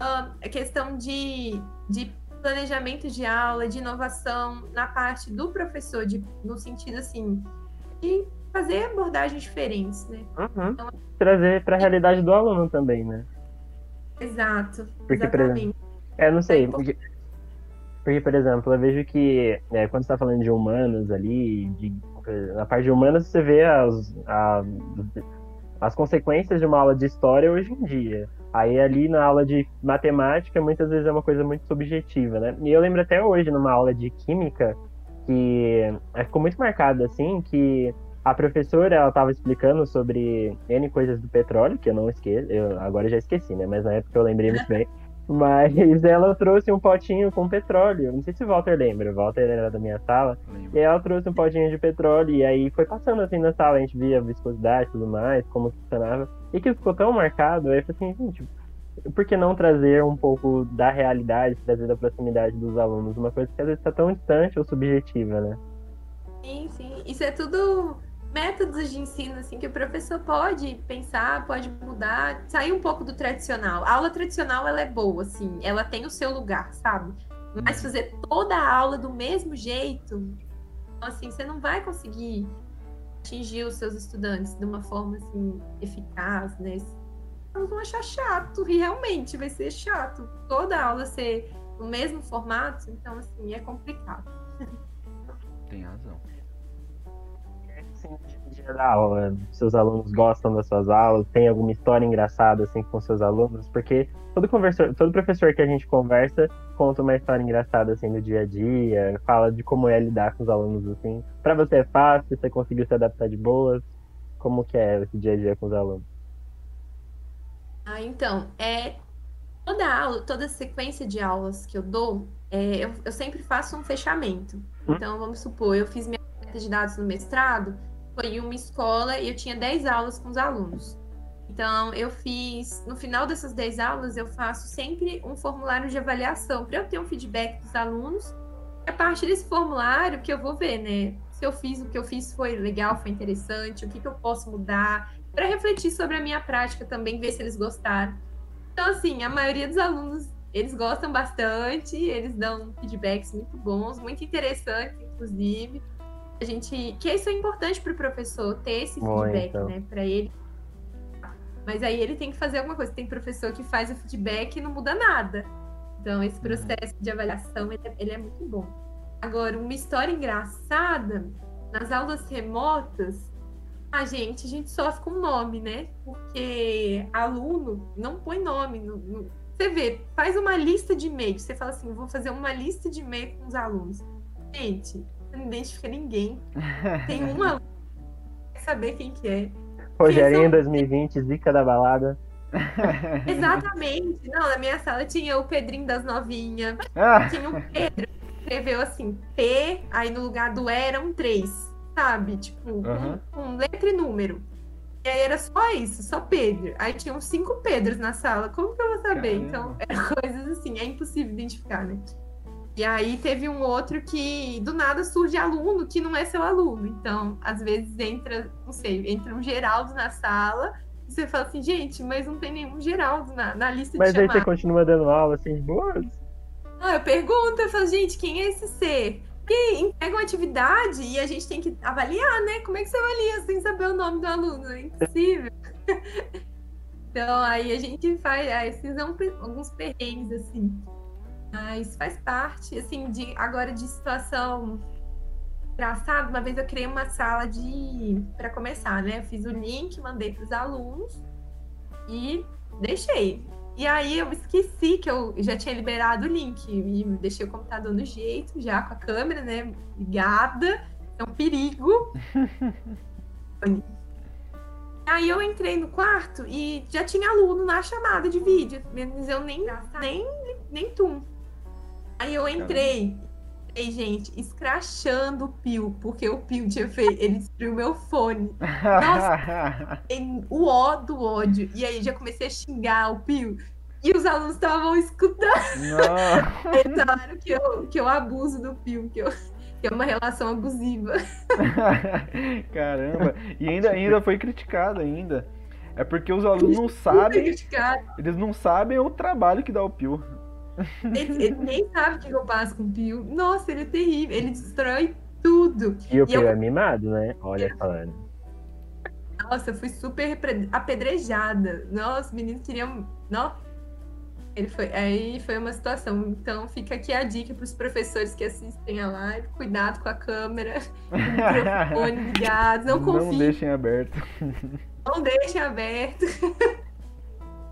uh, a questão de, de planejamento de aula, de inovação na parte do professor, de, no sentido assim, de fazer abordagens diferentes, né? Uhum. Então, Trazer para a realidade do aluno também, né? Exato. Porque, exatamente. por exemplo, é, não sei, porque, porque, por exemplo, eu vejo que é, quando você está falando de humanos ali, de, na parte de humanos você vê as, a, as consequências de uma aula de história hoje em dia. Aí ali na aula de matemática, muitas vezes é uma coisa muito subjetiva, né? E eu lembro até hoje, numa aula de química, que é, ficou muito marcado, assim, que a professora, ela estava explicando sobre N coisas do petróleo, que eu não esqueço, eu agora já esqueci, né? Mas na época eu lembrei muito bem. Mas ela trouxe um potinho com petróleo. Não sei se o Walter lembra. O Walter era da minha sala. E ela trouxe um potinho de petróleo. E aí foi passando assim na sala. A gente via a viscosidade e tudo mais, como funcionava. E que ficou tão marcado. Aí eu falei assim, gente, por que não trazer um pouco da realidade, trazer da proximidade dos alunos? Uma coisa que às vezes está tão distante ou subjetiva, né? Sim, sim. Isso é tudo métodos de ensino assim que o professor pode pensar, pode mudar, sair um pouco do tradicional. A aula tradicional ela é boa, assim, ela tem o seu lugar, sabe? Mas uhum. fazer toda a aula do mesmo jeito, assim, você não vai conseguir atingir os seus estudantes de uma forma assim eficaz, né? Eles vão achar chato, e realmente vai ser chato. Toda a aula ser no mesmo formato, então assim, é complicado. Tem razão da aula? Seus alunos gostam das suas aulas? Tem alguma história engraçada assim com seus alunos? Porque todo professor, todo professor que a gente conversa conta uma história engraçada assim do dia a dia, fala de como é lidar com os alunos assim. Para você é fácil? Você conseguiu se adaptar de boas? Como que é esse dia a dia com os alunos? Ah, então, é toda aula, toda sequência de aulas que eu dou, é, eu, eu sempre faço um fechamento. Hum? Então, vamos supor, eu fiz minha de dados no mestrado, em uma escola e eu tinha 10 aulas com os alunos. Então, eu fiz, no final dessas 10 aulas, eu faço sempre um formulário de avaliação para eu ter um feedback dos alunos. E a partir desse formulário que eu vou ver, né? Se eu fiz o que eu fiz foi legal, foi interessante, o que, que eu posso mudar, para refletir sobre a minha prática também, ver se eles gostaram. Então, assim, a maioria dos alunos, eles gostam bastante, eles dão feedbacks muito bons, muito interessantes, inclusive a gente que isso é importante para o professor ter esse feedback, então. né, para ele. Mas aí ele tem que fazer alguma coisa. Tem professor que faz o feedback e não muda nada. Então esse uhum. processo de avaliação ele é, ele é muito bom. Agora uma história engraçada nas aulas remotas, a gente a gente sofre com nome, né? Porque aluno não põe nome no, no... Você vê, faz uma lista de e-mails. Você fala assim, vou fazer uma lista de e-mail com os alunos. Gente, não identifica ninguém. Tem uma. Quer saber quem que é. Rogerinho são... 2020, zica da balada. Exatamente. Não, na minha sala tinha o Pedrinho das novinhas. Ah. Tinha o Pedro que escreveu assim, P, aí no lugar do E era um 3, sabe? Tipo, uhum. com, com letra e número. E aí era só isso, só Pedro. Aí tinham cinco Pedros na sala. Como que eu vou saber? Caramba. Então, eram coisas assim, é impossível identificar, né? E aí teve um outro que do nada surge aluno que não é seu aluno. Então, às vezes entra, não sei, entra um Geraldo na sala e você fala assim, gente, mas não tem nenhum Geraldo na, na lista mas de Mas aí você continua dando aula assim boas? Ah, eu pergunto, eu falo, gente, quem é esse ser? Porque entrega uma atividade e a gente tem que avaliar, né? Como é que você avalia sem saber o nome do aluno? É impossível. então, aí a gente faz, aí, esses são alguns perrengues, assim. Mas faz parte, assim, de agora de situação engraçada. Uma vez eu criei uma sala de. para começar, né? Eu fiz o link, mandei para os alunos e deixei. E aí eu esqueci que eu já tinha liberado o link e deixei o computador no jeito, já com a câmera, né, ligada. É um perigo. aí eu entrei no quarto e já tinha aluno na chamada de vídeo, menos eu nem nem nem tum. Aí eu entrei Ei, gente, escrachando o Pio, porque o Pio tinha feito. Ele destruiu meu fone. Nossa, o ó do ódio. E aí já comecei a xingar o Pio. E os alunos estavam escutando. Eles falaram que eu, que eu abuso do Pio, que, eu, que é uma relação abusiva. Caramba! E ainda, ainda foi criticado ainda. É porque os alunos não sabem. Eles não sabem o trabalho que dá o Pio. Ele, ele, nem sabe o que eu faço com o Pio. Nossa, ele é terrível. Ele destrói tudo. E o Pio eu... é mimado, né? Olha falando. Nossa, eu fui super apedrejada. Nossa, os meninos queriam. Nossa. Ele foi, aí foi uma situação. Então fica aqui a dica para os professores que assistem a live: cuidado com a câmera, com o microfone ligado, não confiem. Não deixem aberto. Não deixem aberto.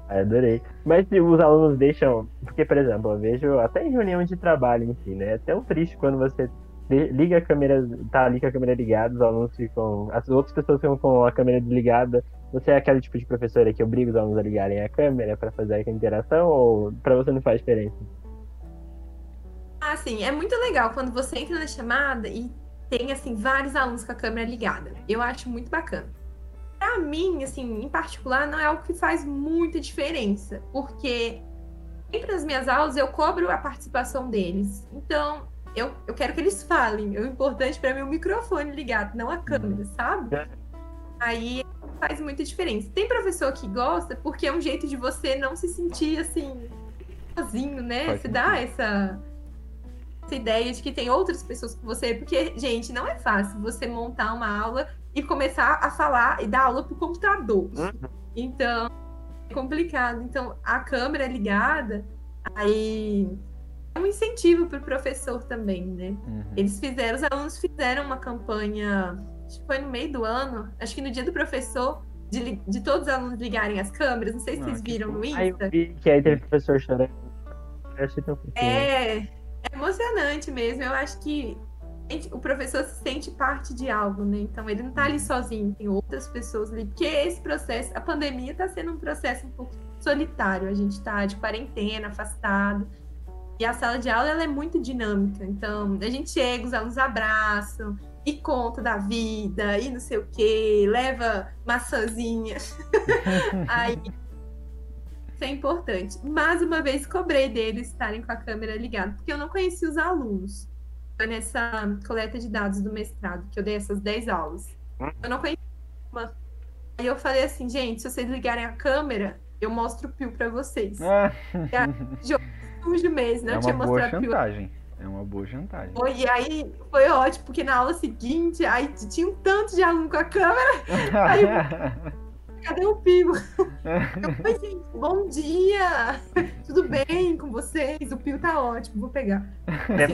Adorei. Mas se os alunos deixam. Porque, por exemplo, eu vejo até em reunião de trabalho, enfim, né? É tão triste quando você liga a câmera, tá ali com a câmera ligada, os alunos ficam. As outras pessoas ficam com a câmera desligada. Você é aquele tipo de professora que obriga os alunos a ligarem a câmera para fazer a interação ou para você não faz diferença? Ah, sim, é muito legal quando você entra na chamada e tem assim vários alunos com a câmera ligada. Eu acho muito bacana para mim, assim, em particular, não é algo que faz muita diferença, porque sempre nas minhas aulas eu cobro a participação deles. Então, eu, eu quero que eles falem. O importante para mim é o microfone ligado, não a câmera, sabe? É. Aí faz muita diferença. Tem professor que gosta porque é um jeito de você não se sentir assim sozinho, né? Faz se dá essa essa ideia de que tem outras pessoas com você, porque gente, não é fácil você montar uma aula e começar a falar e dar aula pro computador. Uhum. Então, é complicado. Então, a câmera é ligada, aí é um incentivo para o professor também, né? Uhum. Eles fizeram, os alunos fizeram uma campanha, acho que foi no meio do ano, acho que no dia do professor, de, de todos os alunos ligarem as câmeras. Não sei se ah, vocês viram no Insta. Aí eu vi que aí teve professor chorando. É, é emocionante mesmo. Eu acho que o professor se sente parte de algo, né? Então ele não está ali sozinho, tem outras pessoas ali. Porque esse processo, a pandemia está sendo um processo um pouco solitário. A gente está de quarentena, afastado. E a sala de aula ela é muito dinâmica. Então a gente chega, os alunos abraçam e conta da vida e não sei o quê, leva maçãzinha. Aí isso é importante. Mais uma vez cobrei deles estarem com a câmera ligada, porque eu não conhecia os alunos foi nessa coleta de dados do mestrado, que eu dei essas 10 aulas. Hum. Eu não conhecia uma. Aí eu falei assim, gente, se vocês ligarem a câmera, eu mostro o Pio pra vocês. Ah. Jogo sujo mesmo, né? É eu tinha uma boa chantagem. É uma boa chantagem. Foi, e aí foi ótimo, porque na aula seguinte, aí tinha um tanto de aluno com a câmera. aí cadê o Pio? Oi, gente, bom dia! Tudo bem com vocês? O Pio tá ótimo, vou pegar. É,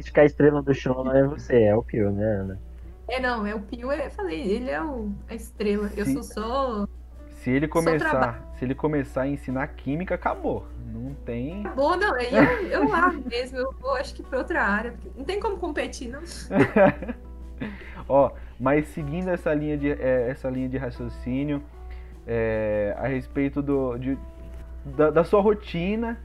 que... que a estrela do show não é você, é o Pio, né, Ana? É, não, é o Pio, eu falei, ele é o, a estrela. Eu sou só. Se ele começar, se ele começar a ensinar química, acabou. Não tem. Acabou, não. Eu, eu largo mesmo, eu vou acho que pra outra área. Não tem como competir, não. Ó, mas seguindo essa linha de, é, essa linha de raciocínio, é, a respeito do, de, da, da sua rotina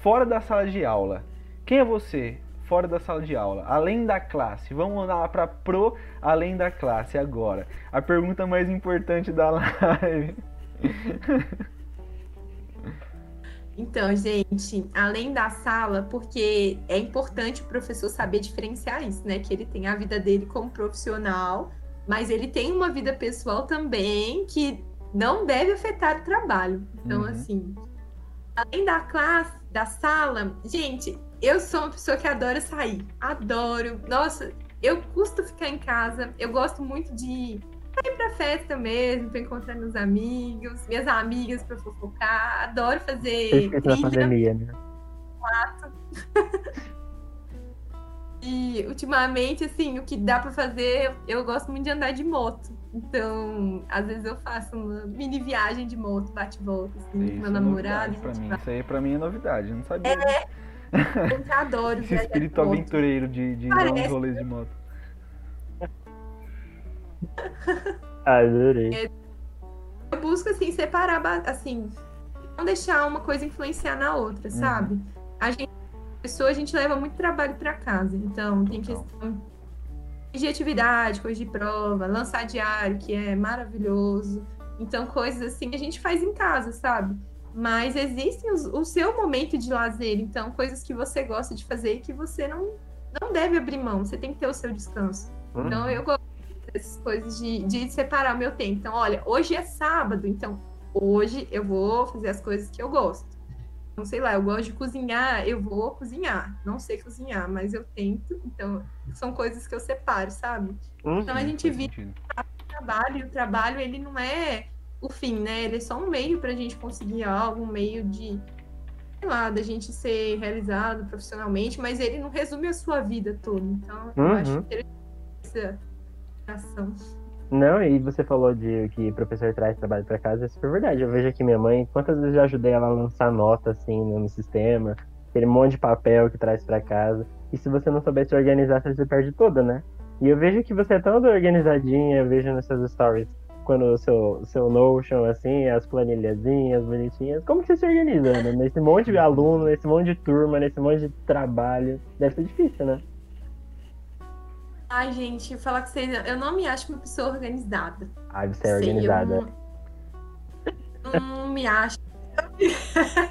fora da sala de aula. Quem é você fora da sala de aula, além da classe? Vamos lá para pro além da classe agora. A pergunta mais importante da live. Então, gente, além da sala, porque é importante o professor saber diferenciar isso, né? Que ele tem a vida dele como profissional, mas ele tem uma vida pessoal também que não deve afetar o trabalho. Então, uhum. assim, além da classe, da sala, gente, eu sou uma pessoa que adora sair. Adoro. Nossa, eu custo ficar em casa. Eu gosto muito de sair pra festa mesmo, pra encontrar meus amigos, minhas amigas pra fofocar. Adoro fazer. Trilha. pandemia, né? E ultimamente, assim, o que dá pra fazer, eu gosto muito de andar de moto. Então, às vezes eu faço uma mini viagem de moto, bate-volta, assim, Isso com meu é namorado. pra mim. Isso aí pra mim é novidade, eu não sabia. É, eu adoro Esse de espírito moto. aventureiro de, de dar uns Parece. rolês de moto. Adorei. Eu busco, assim, separar, assim, não deixar uma coisa influenciar na outra, Uhum. sabe? A gente, pessoa, a gente leva muito trabalho pra casa, então tem Total. questão de atividade, coisa de prova, lançar diário, que é maravilhoso. Então, coisas assim a gente faz em casa, sabe? Mas existem os- o seu momento de lazer, então, coisas que você gosta de fazer e que você não, não deve abrir mão, você tem que ter o seu descanso. Então, eu gosto dessas coisas de, de separar o meu tempo. Então, olha, hoje é sábado, então hoje eu vou fazer as coisas que eu gosto. Não sei lá, eu gosto de cozinhar, eu vou cozinhar. Não sei cozinhar, mas eu tento. Então, são coisas que eu separo, sabe? Uhum. Então, a gente vive o trabalho, e o trabalho, ele não é o fim, né? Ele é só um meio pra gente conseguir algo, um meio de, sei lá, da gente ser realizado profissionalmente, mas ele não resume a sua vida toda. Então, eu Uhum. acho interessante essa ação. Não, e você falou de que professor traz trabalho pra casa, é super verdade. Eu vejo aqui minha mãe, quantas vezes eu ajudei ela a lançar nota assim no sistema, aquele monte de papel que traz pra casa. E se você não souber se organizar, você perde toda, né? E eu vejo que você é toda organizadinha, eu vejo nos seus stories, quando o seu, seu Notion, assim, as planilhazinhas bonitinhas. Como que você se organiza, né? Nesse monte de aluno, nesse monte de turma, nesse monte de trabalho. Deve ser difícil, né? Ai, gente, falar com vocês, eu não me acho uma pessoa organizada. Ah, você é Sei, eu organizada. não, não me acho.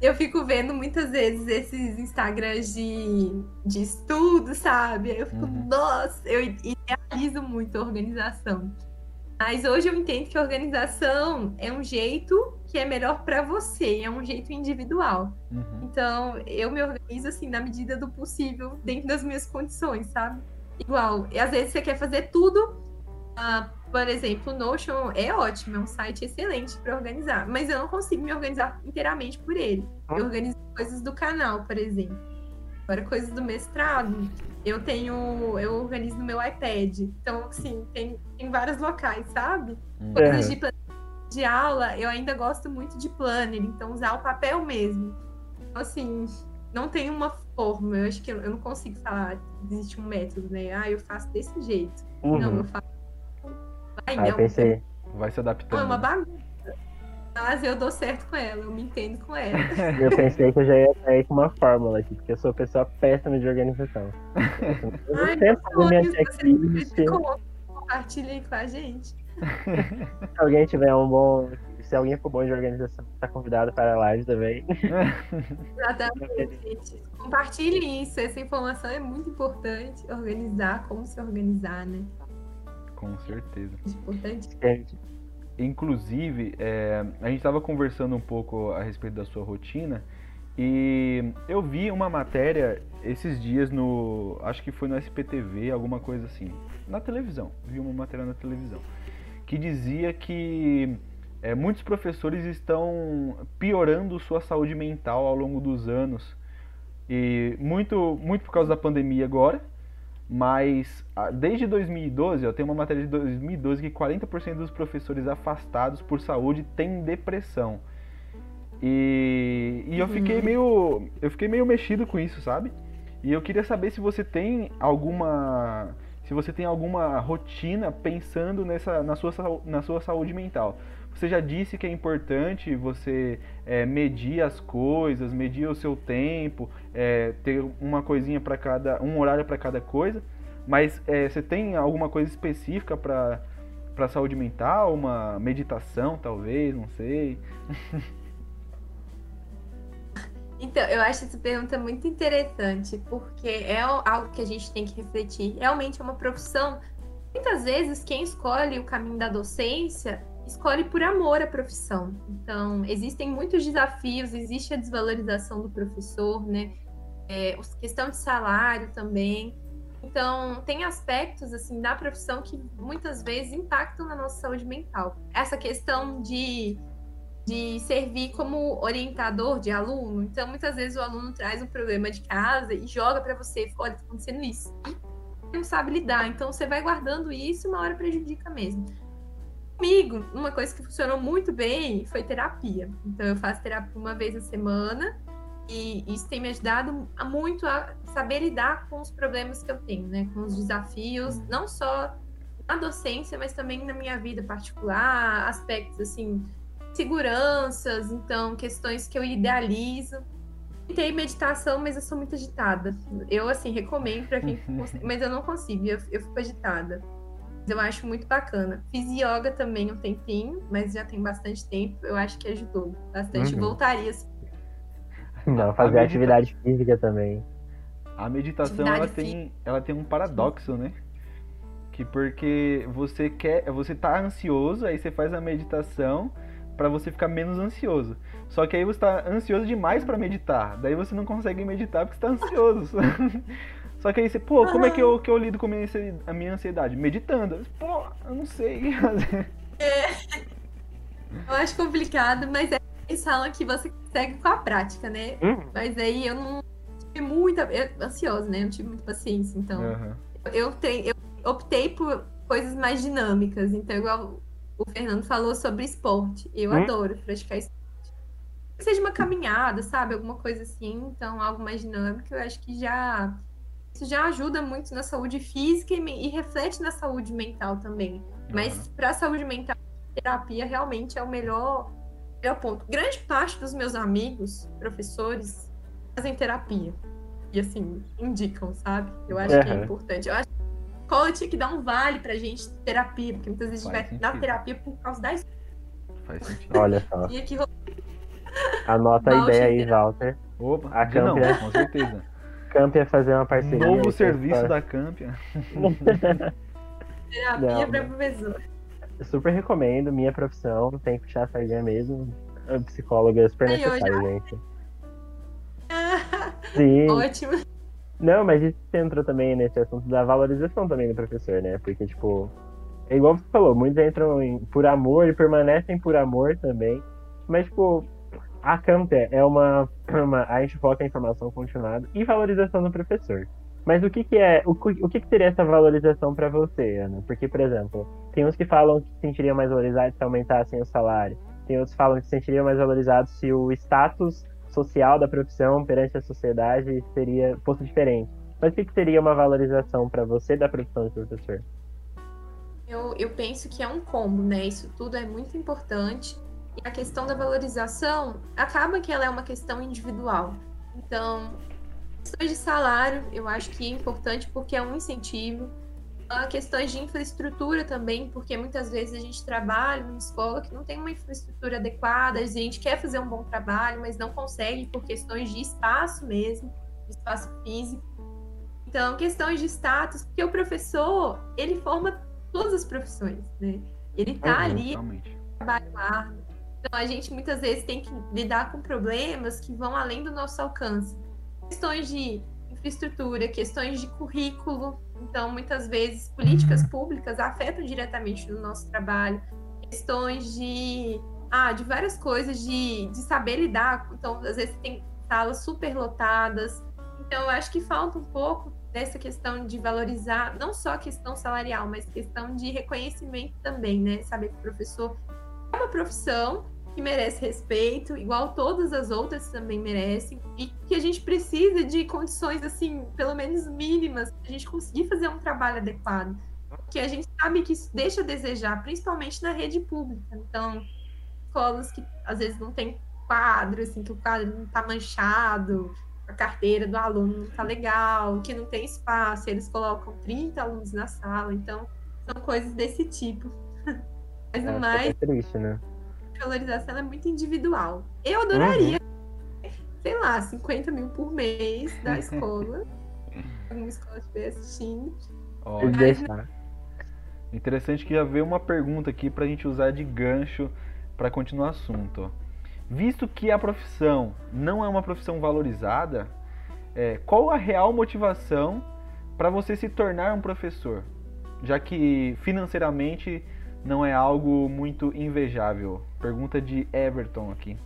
Eu fico vendo muitas vezes esses Instagrams de, de estudo, sabe? Eu fico, Uhum. nossa, eu idealizo muito a organização. Mas hoje eu entendo que a organização é um jeito que é melhor para você, é um jeito individual. Uhum. Então, eu me organizo assim na medida do possível, dentro das minhas condições, sabe? Igual, e às vezes você quer fazer tudo. ah, por exemplo, o Notion é ótimo, é um site excelente para organizar, mas eu não consigo me organizar inteiramente por ele. Eu organizo coisas do canal, por exemplo. Agora, coisas do mestrado, eu tenho. Eu organizo no meu iPad. Então, assim, tem, tem vários locais, sabe? Coisas de, plan- de aula, eu ainda gosto muito de planner, então usar o papel mesmo. Então, assim, não tem uma forma, eu acho que eu eu não consigo falar, existe um método, né? Ah, eu faço desse jeito. Não, Uhum. eu faço. Vai, Ah, não, pensei, Vai se não, é adaptando. uma bagunça. Mas eu dou certo com ela, eu me entendo com ela. eu pensei que eu já ia sair com uma fórmula aqui, porque eu sou pessoa péssima de organização. Eu Ai, sempre faço minha checklist. me conta, compartilha aí com a gente. Se alguém tiver um bom. Se alguém for bom de organização, tá convidado para a live também. Exatamente, gente. Compartilhe isso, essa informação é muito importante. Organizar, como se organizar, né? Com certeza. É importante. Gente, Inclusive, é, a gente estava conversando um pouco a respeito da sua rotina e eu vi uma matéria esses dias no. Acho que foi no SPTV, alguma coisa assim. Na televisão. Vi uma matéria na televisão. Que dizia que é, muitos professores estão piorando sua saúde mental ao longo dos anos. E muito, muito por causa da pandemia agora. Mas ah, desde 2012, ó, tem uma matéria de 2012 que 40% dos professores afastados por saúde têm depressão. E, e eu Uhum. fiquei meio eu fiquei meio mexido com isso, sabe? E eu queria saber se você tem alguma se você tem alguma rotina pensando nessa na sua na sua saúde mental. Você já disse que é importante você é, medir as coisas, medir o seu tempo, é, ter uma coisinha para cada, um horário para cada coisa. Mas é, você tem alguma coisa específica para para saúde mental, uma meditação talvez, não sei. Então, eu acho essa pergunta muito interessante, porque é algo que a gente tem que refletir. Realmente é uma profissão. Muitas vezes, quem escolhe o caminho da docência escolhe por amor à profissão. Então, existem muitos desafios, existe a desvalorização do professor, né? É, questão de salário também. Então, tem aspectos assim da profissão que muitas vezes impactam na nossa saúde mental. Essa questão de de servir como orientador de aluno. Então, muitas vezes o aluno traz um problema de casa e joga para você, olha, tá acontecendo isso. E não sabe lidar, então você vai guardando isso e uma hora prejudica mesmo. Comigo, uma coisa que funcionou muito bem foi terapia. Então, eu faço terapia uma vez na semana e isso tem me ajudado muito a saber lidar com os problemas que eu tenho, né? Com os desafios, não só na docência, mas também na minha vida particular, aspectos assim, seguranças, então questões que eu idealizo. Tentei meditação, mas eu sou muito agitada. Eu assim recomendo para quem, mas eu não consigo, eu, eu fico agitada. Eu acho muito bacana. Fiz yoga também um tempinho, mas já tem bastante tempo. Eu acho que ajudou bastante. Uhum. Voltaria assim, não, fazer medita... atividade física também. A meditação ela tem, ela tem um paradoxo, né? Que porque você quer, você tá ansioso, aí você faz a meditação para você ficar menos ansioso. Só que aí você tá ansioso demais para meditar, daí você não consegue meditar porque você tá ansioso. Só que aí você, pô, como é que eu, que eu lido com a minha ansiedade? Meditando. Pô, eu não sei É. Eu acho complicado, mas é eles falam que você segue com a prática, né? Uhum. Mas aí eu não tive muita. Eu, ansiosa, né? Eu não tive muita paciência. Então, uhum. eu, eu, eu optei por coisas mais dinâmicas. Então, igual o Fernando falou sobre esporte. Eu uhum. adoro praticar esporte. Que seja uma caminhada, sabe? Alguma coisa assim. Então, algo mais dinâmico, eu acho que já. Isso já ajuda muito na saúde física e, e reflete na saúde mental também. Mas para a saúde mental, terapia realmente é o melhor é o ponto. Grande parte dos meus amigos, professores, fazem terapia. E assim, indicam, sabe? Eu acho uhum. que é importante. Eu acho que a escola tinha que dar um vale pra gente terapia, porque muitas vezes Faz a gente vai na terapia por causa da escola. Faz sentido. Olha só. Anota a ideia aí, Walter. Opa, a Campia... não, com certeza. Campia fazer uma parceria. Novo serviço da Campia. terapia para professor super recomendo, minha profissão, tem que puxar a sardinha mesmo. A psicóloga é super necessária, gente. Sim. Ótimo. Não, mas isso entrou também nesse assunto da valorização também do professor, né? Porque, tipo, é igual você falou, muitos entram em, por amor e permanecem por amor também. Mas, tipo, a Campia é uma, uma. A gente foca em informação continuada e valorização do professor. Mas o que, que é. O, o que, que seria essa valorização para você, Ana? Porque, por exemplo, tem uns que falam que se sentiriam mais valorizados se aumentassem o salário. Tem outros que falam que se sentiriam mais valorizados se o status social da profissão perante a sociedade seria fosse diferente. Mas o que, que seria uma valorização para você da profissão de professor? Eu, eu penso que é um combo, né? Isso tudo é muito importante. E a questão da valorização acaba que ela é uma questão individual. Então, Questões de salário, eu acho que é importante porque é um incentivo. Uh, questões de infraestrutura também, porque muitas vezes a gente trabalha numa escola que não tem uma infraestrutura adequada, a gente quer fazer um bom trabalho, mas não consegue por questões de espaço mesmo, espaço físico. Então, questões de status, porque o professor, ele forma todas as profissões, né? Ele tá uhum, ali, trabalho árduo. Então, a gente muitas vezes tem que lidar com problemas que vão além do nosso alcance questões de infraestrutura, questões de currículo. Então, muitas vezes, políticas públicas afetam diretamente no nosso trabalho. Questões de, ah, de várias coisas, de, de saber lidar. Então, às vezes, tem salas super lotadas. Então, eu acho que falta um pouco dessa questão de valorizar, não só a questão salarial, mas questão de reconhecimento também, né? Saber que o professor é uma profissão que merece respeito, igual todas as outras também merecem, e que a gente precisa de condições, assim, pelo menos mínimas, para a gente conseguir fazer um trabalho adequado. Que a gente sabe que isso deixa a desejar, principalmente na rede pública. Então, escolas que às vezes não tem quadro, assim, que o quadro não está manchado, a carteira do aluno não está legal, que não tem espaço, eles colocam 30 alunos na sala. Então, são coisas desse tipo. Mas o é, mais. É triste, né? valorização é muito individual. Eu adoraria, uhum. sei lá, 50 mil por mês da escola. Alguma escola estiver assistindo. Olha, Interessante que já veio uma pergunta aqui para a gente usar de gancho para continuar o assunto. Visto que a profissão não é uma profissão valorizada, é, qual a real motivação para você se tornar um professor? Já que financeiramente não é algo muito invejável? Pergunta de Everton aqui.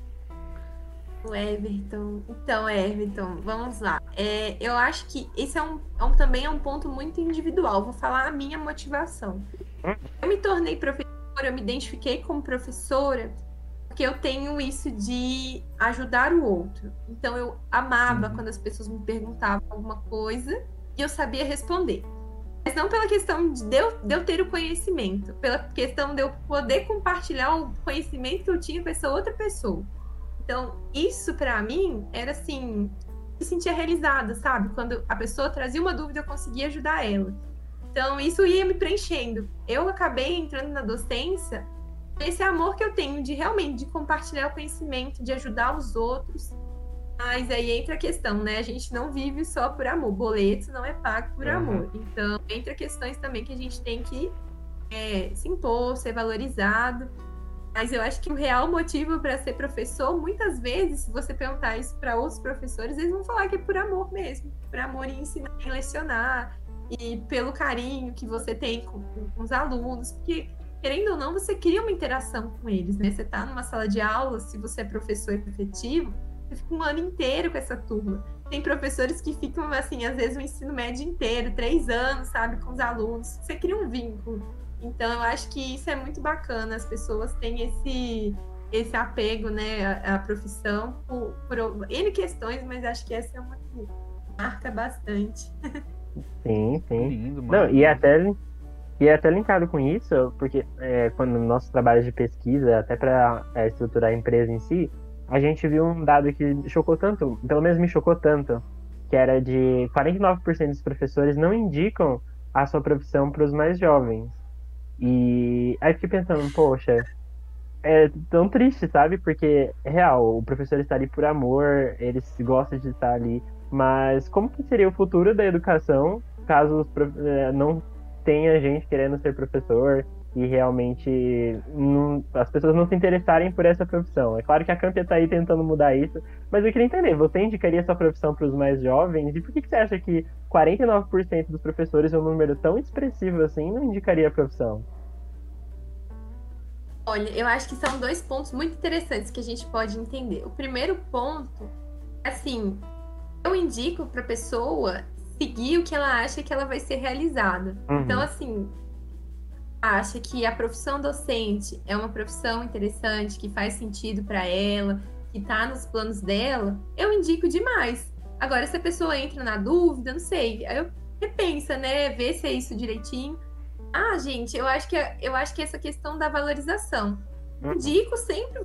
O Everton. Então, Everton, vamos lá. É, eu acho que esse é um, é um, também é um ponto muito individual. Vou falar a minha motivação. Eu me tornei professora, eu me identifiquei como professora porque eu tenho isso de ajudar o outro. Então eu amava uhum. quando as pessoas me perguntavam alguma coisa e eu sabia responder. Mas não pela questão de eu, de eu ter o conhecimento, pela questão de eu poder compartilhar o conhecimento que eu tinha com essa outra pessoa. Então, isso para mim era assim, me sentia realizada, sabe? Quando a pessoa trazia uma dúvida, eu conseguia ajudar ela. Então, isso ia me preenchendo. Eu acabei entrando na docência esse amor que eu tenho de realmente de compartilhar o conhecimento, de ajudar os outros. Mas aí entra a questão, né? A gente não vive só por amor. Boleto não é pago por uhum. amor. Então, entra questões também que a gente tem que é, se impor, ser valorizado. Mas eu acho que o real motivo para ser professor, muitas vezes, se você perguntar isso para outros professores, eles vão falar que é por amor mesmo. Por amor em ensinar, em lecionar. E pelo carinho que você tem com, com os alunos. Porque querendo ou não, você cria uma interação com eles, né? Você está numa sala de aula, se você é professor efetivo, você fica um ano inteiro com essa turma. Tem professores que ficam, assim, às vezes o ensino médio inteiro, três anos, sabe, com os alunos. Você cria um vínculo. Então, eu acho que isso é muito bacana. As pessoas têm esse, esse apego, né, à, à profissão por, por N questões, mas acho que essa é uma que marca bastante. Sim, sim. Lindo, Não, e até e é até linkado com isso, porque é, quando nossos trabalhos de pesquisa, até para é, estruturar a empresa em si, a gente viu um dado que chocou tanto, pelo menos me chocou tanto, que era de 49% dos professores não indicam a sua profissão para os mais jovens. E aí fiquei pensando, poxa, é tão triste, sabe? Porque é real, o professor está ali por amor, ele gosta de estar ali, mas como que seria o futuro da educação caso é, não tenha gente querendo ser professor e realmente não, as pessoas não se interessarem por essa profissão. É claro que a Campia está aí tentando mudar isso, mas eu queria entender, você indicaria sua profissão para os mais jovens? E por que, que você acha que 49% dos professores é um número tão expressivo assim não indicaria a profissão? Olha, eu acho que são dois pontos muito interessantes que a gente pode entender. O primeiro ponto, assim, eu indico para a pessoa seguir o que ela acha que ela vai ser realizada. Uhum. Então, assim, acha que a profissão docente é uma profissão interessante, que faz sentido para ela, que está nos planos dela, eu indico demais. Agora, se a pessoa entra na dúvida, não sei, aí eu repensa, né? Vê se é isso direitinho. Ah, gente, eu acho que eu acho que essa questão da valorização. Uhum. Indico sempre,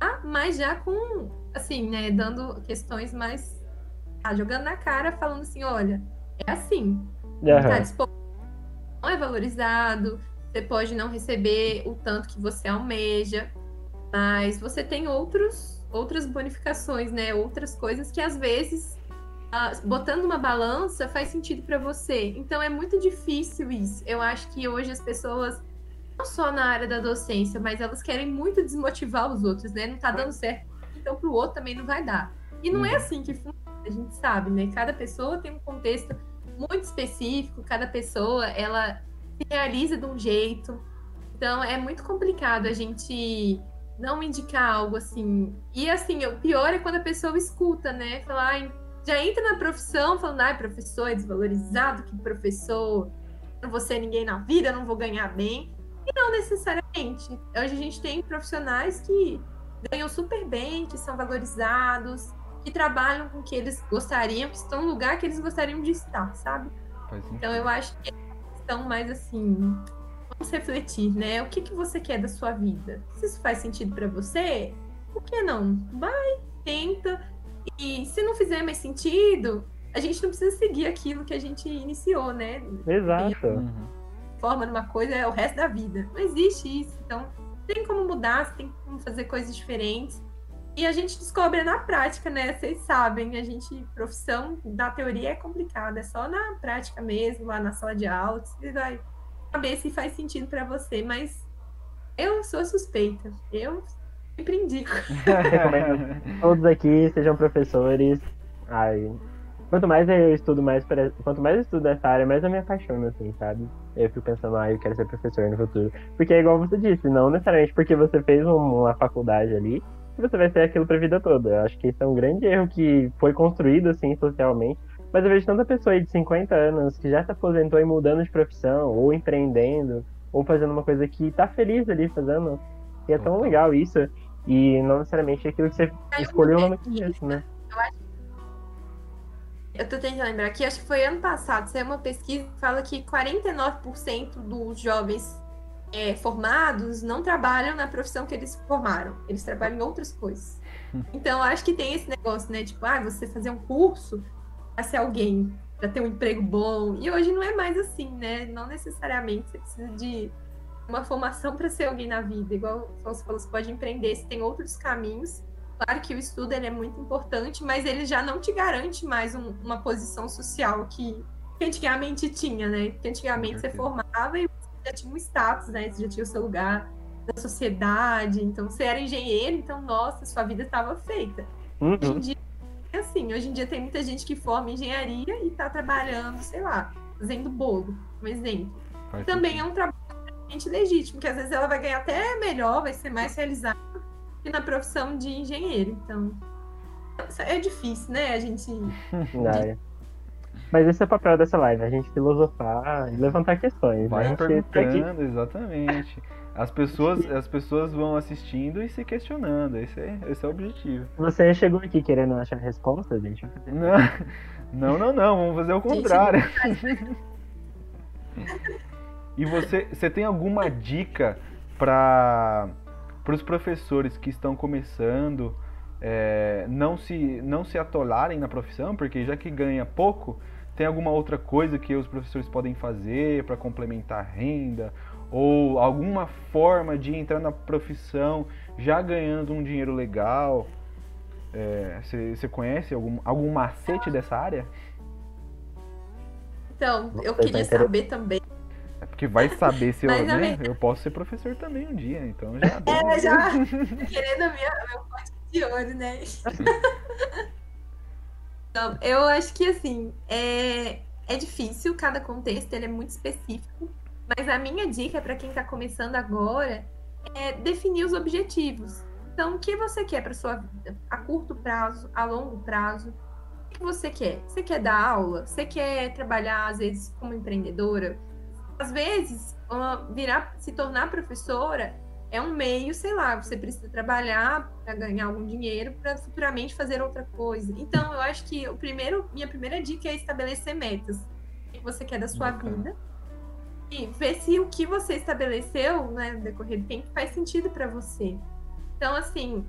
ah, mas já com assim, né, dando questões mais tá jogando na cara, falando assim: olha, é assim. Uhum. Tá disponível, não é valorizado, você pode não receber o tanto que você almeja, mas você tem outros, outras bonificações, né? Outras coisas que às vezes, botando uma balança, faz sentido para você. Então é muito difícil isso. Eu acho que hoje as pessoas não só na área da docência, mas elas querem muito desmotivar os outros, né? Não tá dando certo, então pro outro também não vai dar. E não é uhum. assim que funciona a gente sabe, né? Cada pessoa tem um contexto muito específico, cada pessoa ela realiza de um jeito. Então é muito complicado a gente não indicar algo assim. E assim, o pior é quando a pessoa escuta, né? Falar, já entra na profissão falando, ai, professor é desvalorizado, que professor, não vou ser ninguém na vida, não vou ganhar bem. E não necessariamente. Hoje a gente tem profissionais que ganham super bem, que são valorizados, que trabalham com o que eles gostariam, que estão no lugar que eles gostariam de estar, sabe? Então eu acho que estão mais assim, vamos refletir, né? O que, que você quer da sua vida? Se isso faz sentido para você, por que não? Vai, tenta. E se não fizer mais sentido, a gente não precisa seguir aquilo que a gente iniciou, né? Exato. Uhum. Forma numa coisa é o resto da vida. Não existe isso. Então, tem como mudar, tem como fazer coisas diferentes. E a gente descobre na prática, né? Vocês sabem, a gente, profissão da teoria é complicada, é só na prática mesmo, lá na sala de aula, você vai saber se faz sentido para você, mas eu sou suspeita. Eu sempre indico. Todos aqui sejam professores. Ai, Quanto mais eu estudo, mais quanto mais eu estudo nessa área, mais eu me apaixono, assim, sabe? Eu fico pensando, ah, eu quero ser professor no futuro. Porque é igual você disse, não necessariamente porque você fez um- uma faculdade ali, você vai ser aquilo pra vida toda. Eu acho que isso é um grande erro que foi construído, assim, socialmente. Mas eu vejo tanta pessoa aí de 50 anos que já se aposentou e mudando de profissão, ou empreendendo, ou fazendo uma coisa que tá feliz ali fazendo. E é tão Total. legal isso. E não necessariamente aquilo que você eu escolheu lá no começo, né? Eu tô tentando lembrar aqui, acho que foi ano passado, saiu uma pesquisa que fala que 49% dos jovens é, formados não trabalham na profissão que eles formaram. Eles trabalham em outras coisas. Então, acho que tem esse negócio, né? Tipo, ah, você fazer um curso pra ser alguém, pra ter um emprego bom. E hoje não é mais assim, né? Não necessariamente você precisa de uma formação para ser alguém na vida. Igual você falou, você pode empreender, você tem outros caminhos. Claro que o estudo ele é muito importante, mas ele já não te garante mais um- uma posição social que, que antigamente tinha, né? Que antigamente você formava e já tinha um status, né? Você já tinha o seu lugar na sociedade. Então, você era engenheiro, então, nossa, sua vida estava feita. Hoje em Uhum. dia, é assim, hoje em dia tem muita gente que forma engenharia e tá trabalhando, sei lá, fazendo bolo, um exemplo. Faz Também sentido. é um trabalho legítimo, que às vezes ela vai ganhar até melhor, vai ser mais realizada que na profissão de engenheiro. Então, é difícil, né? A gente. na área. Mas esse é o papel dessa live, a gente filosofar e levantar questões. né? A Vai gente aqui- perguntando, exatamente. As pessoas, as pessoas vão assistindo e se questionando. Esse é, esse é o objetivo. Você chegou aqui querendo achar resposta, gente? Não, não, não, não. Vamos fazer o contrário. E você, você tem alguma dica para os professores que estão começando é, não se não se atolarem na profissão, porque já que ganha pouco, tem alguma outra coisa que os professores podem fazer para complementar a renda ou alguma forma de entrar na profissão já ganhando um dinheiro legal? É, Você você conhece algum, algum macete dessa área? Então, eu tá queria saber também. É porque vai saber se eu, Mas, né? Eu posso ser professor também um dia, então já. É, já querendo a minha, meu pote de ouro, né? Então, eu acho que assim, é, é difícil, cada contexto ele é muito específico, mas a minha dica para quem está começando agora é definir os objetivos. Então, o que você quer para sua vida? A curto prazo, a longo prazo? O que você quer? Você quer dar aula? Você quer trabalhar, às vezes, como empreendedora? Às vezes, virar, se tornar professora é um meio, sei lá, você precisa trabalhar para ganhar algum dinheiro para futuramente fazer outra coisa. Então, eu acho que o primeiro, minha primeira dica é estabelecer metas. O que você quer da sua Bacana. vida e ver se o que você estabeleceu, né, no decorrer do tempo faz sentido para você. Então, assim,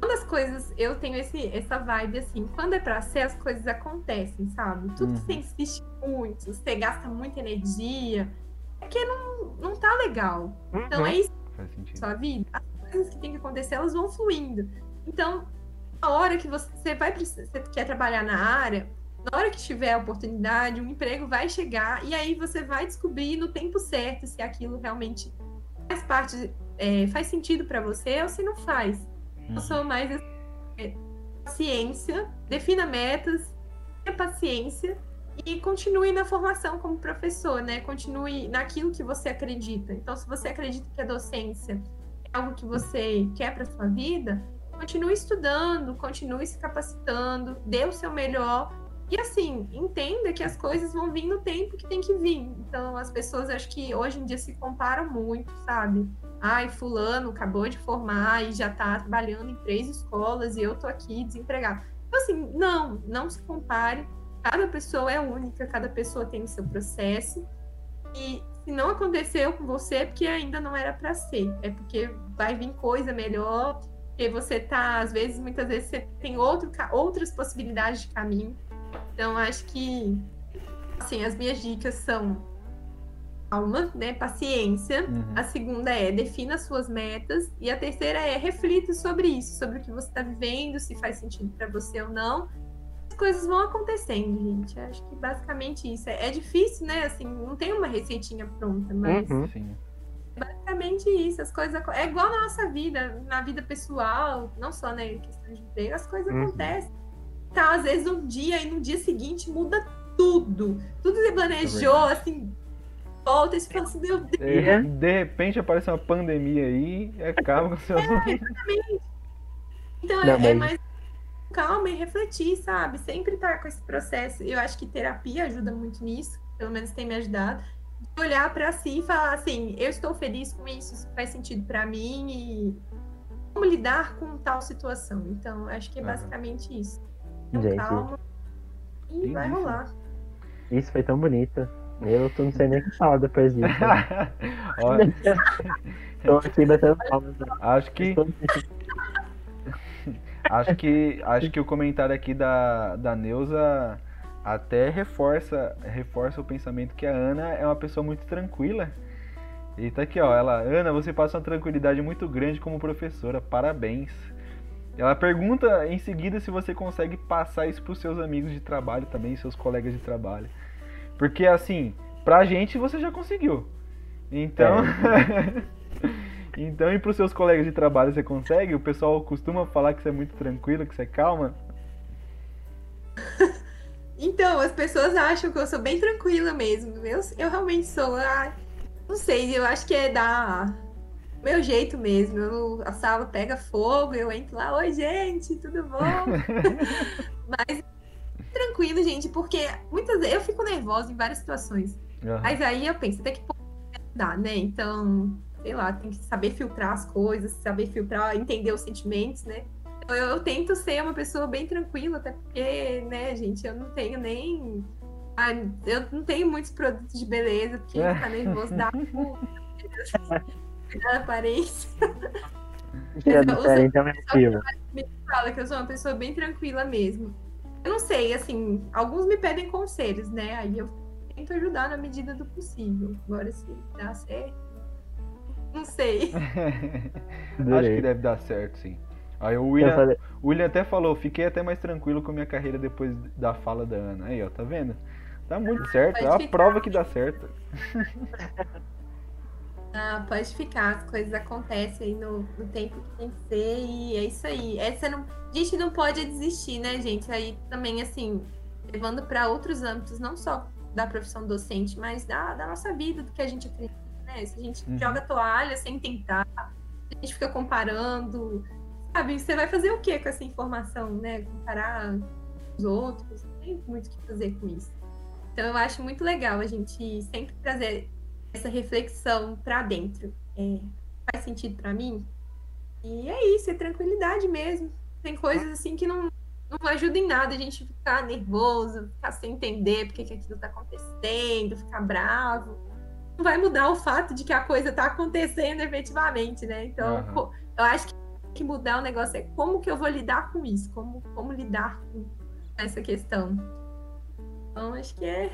quando as coisas, eu tenho esse, essa vibe assim, quando é para ser, as coisas acontecem, sabe? Tudo que Uhum. você insiste muito, você gasta muita energia, é que não, não tá legal. Então Uhum. é isso Faz sentido. sua vida, as coisas que tem que acontecer, elas vão fluindo. Então, a hora que você vai você quer trabalhar na área, na hora que tiver a oportunidade, um emprego vai chegar e aí você vai descobrir no tempo certo se aquilo realmente faz parte, é, faz sentido para você ou se não faz. Eu Uhum. sou mais é, paciência, defina metas, tenha paciência e continue na formação como professor, né? Continue naquilo que você acredita. Então, se você acredita que a docência é algo que você quer para sua vida, continue estudando, continue se capacitando, dê o seu melhor e assim, entenda que as coisas vão vir no tempo que tem que vir. Então, as pessoas acho que hoje em dia se comparam muito, sabe? Ai, fulano acabou de formar e já tá trabalhando em três escolas e eu tô aqui desempregado. Então, assim, não, não se compare. Cada pessoa é única, cada pessoa tem o seu processo. E se não aconteceu com você, é porque ainda não era para ser. É porque vai vir coisa melhor, porque você tá, às vezes, muitas vezes você tem outro, outras possibilidades de caminho. Então, acho que, assim, as minhas dicas são calma, né? Paciência. Uhum. A segunda é defina suas metas. E a terceira é reflita sobre isso, sobre o que você está vivendo, se faz sentido para você ou não. As coisas vão acontecendo, gente. Acho que basicamente isso. É, é difícil, né? Assim, não tem uma receitinha pronta, mas Uhum. Sim. basicamente isso. As coisas é igual na nossa vida, na vida pessoal, não só na questão de emprego, as coisas Uhum. acontecem. tá, às vezes, um dia e no dia seguinte muda tudo. Tudo você planejou, É assim, volta e você fala assim, meu Deus. De, de repente aparece uma pandemia aí e acaba com o seu. Então Não, é, é mas- mais calma e refletir, sabe? Sempre estar com esse processo. Eu acho que terapia ajuda muito nisso, pelo menos tem me ajudado. De olhar pra si e falar assim, eu estou feliz com isso, isso faz sentido pra mim e como lidar com tal situação. Então, acho que é basicamente isso. Então, Gente, calma e vai Entendi. rolar. isso foi tão bonito. Eu tô não sei nem o que falar depois disso. Olha, Tô aqui batendo palmas. acho que acho que acho que o comentário aqui da, da Neuza até reforça reforça o pensamento que a Ana é uma pessoa muito tranquila. E tá aqui, ó, ela, Ana, você passa uma tranquilidade muito grande como professora. Parabéns. Ela pergunta em seguida se você consegue passar isso pros seus amigos de trabalho também, seus colegas de trabalho. Porque assim, pra gente você já conseguiu. Então, então e pros seus colegas de trabalho você consegue? O pessoal costuma falar que você é muito tranquilo, que você é calma. Então, as pessoas acham que eu sou bem tranquila mesmo. Eu, eu realmente sou. ah, não sei, eu acho que é da meu jeito mesmo. Eu- a sala pega fogo, eu entro lá, oi gente, tudo bom? Mas tranquilo, gente, porque muitas vezes eu fico nervosa em várias situações. Aham. Mas aí eu penso, até que ponto dá, né? Então, sei lá, tem que saber filtrar as coisas, saber filtrar, entender os sentimentos, né? Então, Eu, eu tento ser uma pessoa bem tranquila, até porque, né, gente, eu não tenho nem. ah, eu não tenho muitos produtos de beleza, porque ficar nervoso dá ruim, cuidar da aparência. Então é motivo. Fala que eu sou uma pessoa bem tranquila mesmo. Eu não sei, assim, alguns me pedem conselhos, né? Aí eu tento ajudar na medida do possível. Agora, se dá certo, não sei. Acho que deve dar certo, sim. Aí o Eu William, falei, o William até falou, fiquei até mais tranquilo com a minha carreira depois da fala da Ana. Aí, ó, tá vendo? Tá muito certo, é a ficar. prova que dá certo. Ah, pode ficar, as coisas acontecem aí no, no tempo que tem que ser e é isso aí. Essa não, a gente não pode desistir, né, gente? Aí também, assim, levando para outros âmbitos, não só da profissão docente, mas da, da nossa vida, do que a gente acredita, né? Se a gente Uhum. joga toalha sem tentar, a gente fica comparando, sabe? Você vai fazer o que com essa informação, né? Comparar os outros, não tem muito o que fazer com isso. Então eu acho muito legal a gente sempre trazer essa reflexão para dentro. É, faz sentido para mim? E é isso, é tranquilidade mesmo. Tem coisas assim que não, não ajudam em nada a gente ficar nervoso, ficar sem entender porque que aquilo tá acontecendo, ficar bravo. Não vai mudar o fato de que a coisa tá acontecendo efetivamente, né? Então, Aham. pô, eu acho que que mudar o negócio é como que eu vou lidar com isso, como, como lidar com essa questão. Então, acho que é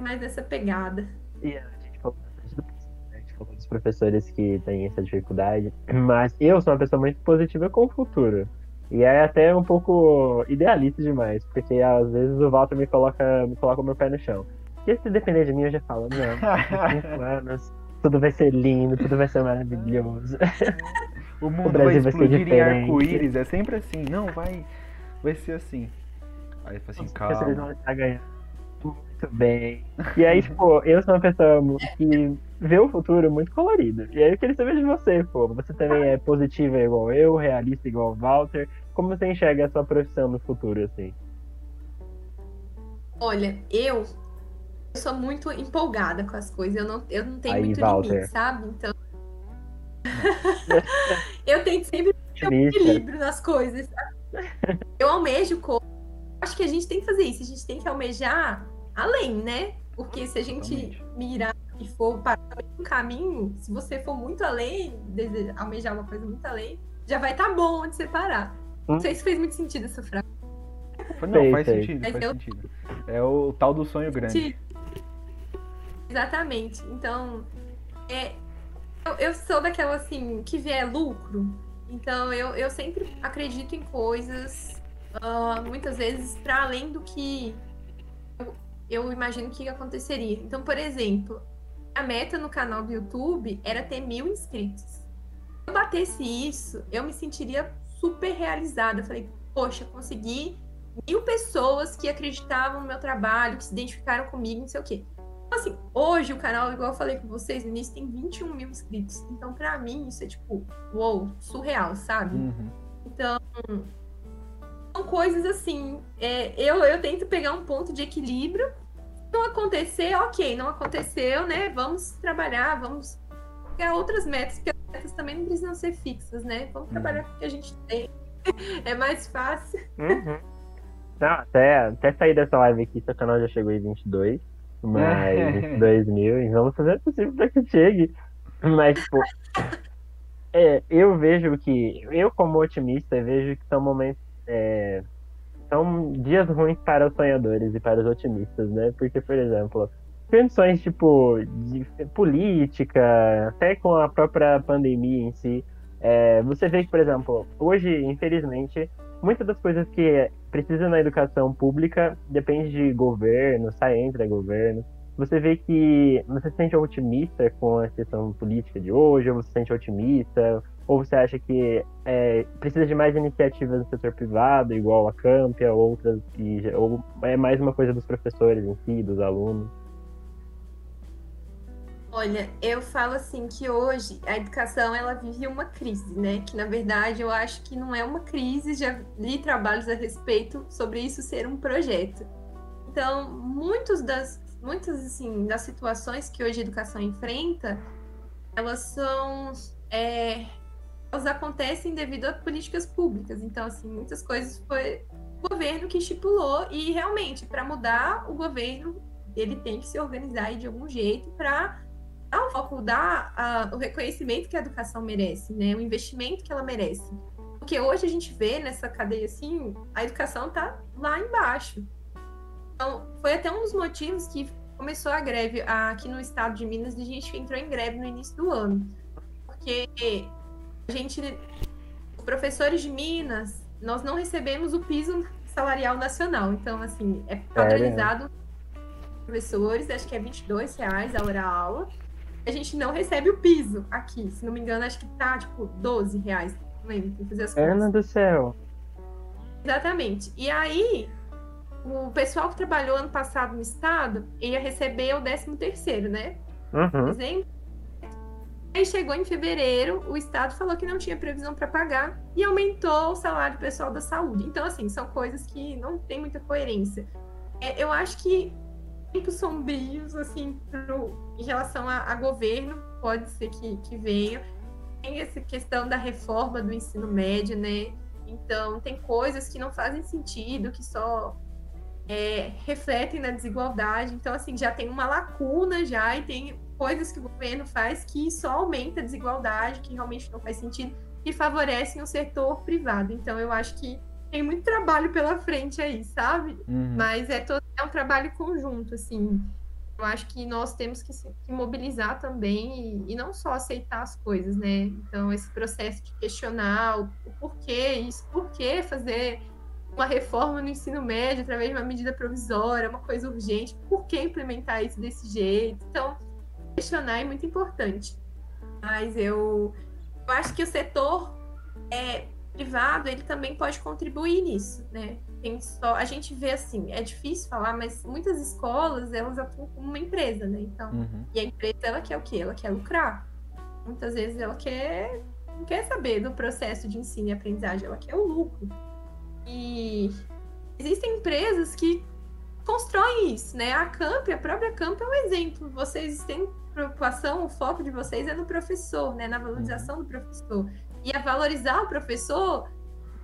mais essa pegada. A gente falou bastante do professor, né? A gente falou dos professores que têm essa dificuldade. Mas eu sou uma pessoa muito positiva com o futuro. E é até um pouco idealista demais, porque às vezes o Walter me coloca, me coloca o meu pé no chão. E se depender de mim, eu já falo, não, daqui cinco anos, tudo vai ser lindo, tudo vai ser maravilhoso. O mundo Brasil vai vai ser explodir em diferente. arco-íris, é sempre assim. Não, vai, vai ser assim. Aí fala assim, Os professores vão calma. estar ganhando muito bem. E aí, tipo, eu sou uma pessoa que vê o futuro muito colorido. E aí eu queria saber de você, pô. Você também é positiva igual eu, realista igual o Walter. Como você enxerga a sua profissão no futuro, assim? Olha, eu, eu sou muito empolgada com as coisas. Eu não, eu não tenho Aí, muito Walter. limite, sabe? Então. eu tento sempre ter um equilíbrio nas coisas. sabe? Eu almejo coisas. Acho que a gente tem que fazer isso. A gente tem que almejar além, né? Porque se a gente Totalmente. mirar e for para um caminho, se você for muito além, almejar uma coisa muito além, já vai estar bom onde você parar. Hum. Não sei se fez muito sentido essa frase. Não, Sei, faz sei. sentido, faz eu- sentido. É o tal do sonho grande. Exatamente. Então, é, eu, eu sou daquela assim, que vier lucro. Então, eu, eu sempre acredito em coisas, ah, muitas vezes, para além do que eu, eu imagino que aconteceria. Então, por exemplo, a meta no canal do YouTube era ter mil inscritos. Se eu batesse isso, eu me sentiria super realizada. Falei, poxa, consegui mil pessoas que acreditavam no meu trabalho, que se identificaram comigo, não sei o quê. Assim, hoje o canal, igual eu falei com vocês no início, tem 21 mil inscritos. Então, pra mim, isso é tipo, uou, surreal, sabe? Uhum. Então, são coisas assim. é, eu, eu tento pegar um ponto de equilíbrio. Não acontecer, ok, não aconteceu, né? Vamos trabalhar, vamos pegar outras metas, porque as metas também não precisam ser fixas, né? Vamos trabalhar com o que a gente tem. É mais fácil. Uhum. Não, até, até sair dessa live aqui, seu canal já chegou em 22. Mas 22 mil, e vamos fazer o possível para que chegue. Mas, tipo, é, eu vejo que, eu como otimista, vejo que são momentos, é, são dias ruins para os sonhadores e para os otimistas, né? Porque, por exemplo, condições, tipo, de política, até com a própria pandemia em si, é, você vê que, por exemplo, hoje, infelizmente, muitas das coisas que precisam na educação pública depende de governo, sai entre governo. Você vê que você se sente otimista com a questão política de hoje, ou você se sente otimista, ou você acha que é, precisa de mais iniciativas no setor privado, igual a Campia, outras, ou é mais uma coisa dos professores em si, dos alunos? Olha, eu falo assim que hoje a educação ela vive uma crise, né? Que na verdade eu acho que não é uma crise, já li trabalhos a respeito sobre isso ser um projeto. Então, muitos das muitas assim das situações que hoje a educação enfrenta, elas são é, elas acontecem devido a políticas públicas. Então, assim, muitas coisas foi o governo que estipulou e realmente para mudar o governo ele tem que se organizar de algum jeito para dar o foco, dar uh, o reconhecimento que a educação merece, né? O investimento que ela merece. Porque hoje a gente vê nessa cadeia assim, a educação está lá embaixo. Então, foi até um dos motivos que começou a greve aqui no estado de Minas, a gente entrou em greve no início do ano. Porque a gente, os professores de Minas, nós não recebemos o piso salarial nacional. Então, assim, é padronizado professores, acho que é 22 reais a hora aula a gente não recebe o piso aqui. Se não me engano, acho que tá, tipo, 12 reais. Não lembro, tem que fazer as Ana do céu. Exatamente. E aí, o pessoal que trabalhou ano passado no estado ia receber o 13 terceiro, né? Uhum. Exemplo. Aí chegou em fevereiro, o estado falou que não tinha previsão para pagar e aumentou o salário pessoal da saúde. Então, assim, são coisas que não tem muita coerência. É, eu acho que tempos sombrios, assim, pro, em relação a, a, governo, pode ser que, que venha. Tem essa questão da reforma do ensino médio, né? Então, tem coisas que não fazem sentido, que só é, refletem na desigualdade. Então, assim, já tem uma lacuna já e tem coisas que o governo faz que só aumenta a desigualdade, que realmente não faz sentido e favorecem o setor privado. Então, eu acho que tem muito trabalho pela frente aí, sabe? Uhum. Mas é, todo, é um trabalho conjunto, assim. Eu acho que nós temos que se mobilizar também e, e, não só aceitar as coisas, né? Então, esse processo de questionar o, o porquê isso, por que fazer uma reforma no ensino médio através de uma medida provisória, uma coisa urgente, por que implementar isso desse jeito? Então, questionar é muito importante. Mas eu, eu acho que o setor é, privado ele também pode contribuir nisso, né? Tem só a gente vê assim, é difícil falar, mas muitas escolas elas atuam como uma empresa, né? Então, uhum. e a empresa ela quer o quê? Ela quer lucrar. Muitas vezes ela quer não quer saber do processo de ensino e aprendizagem, ela quer o lucro. E existem empresas que constroem isso, né? A Camp, a própria Camp é um exemplo. Vocês têm preocupação, o foco de vocês é no professor, né? Na valorização uhum. do professor e a valorizar o professor,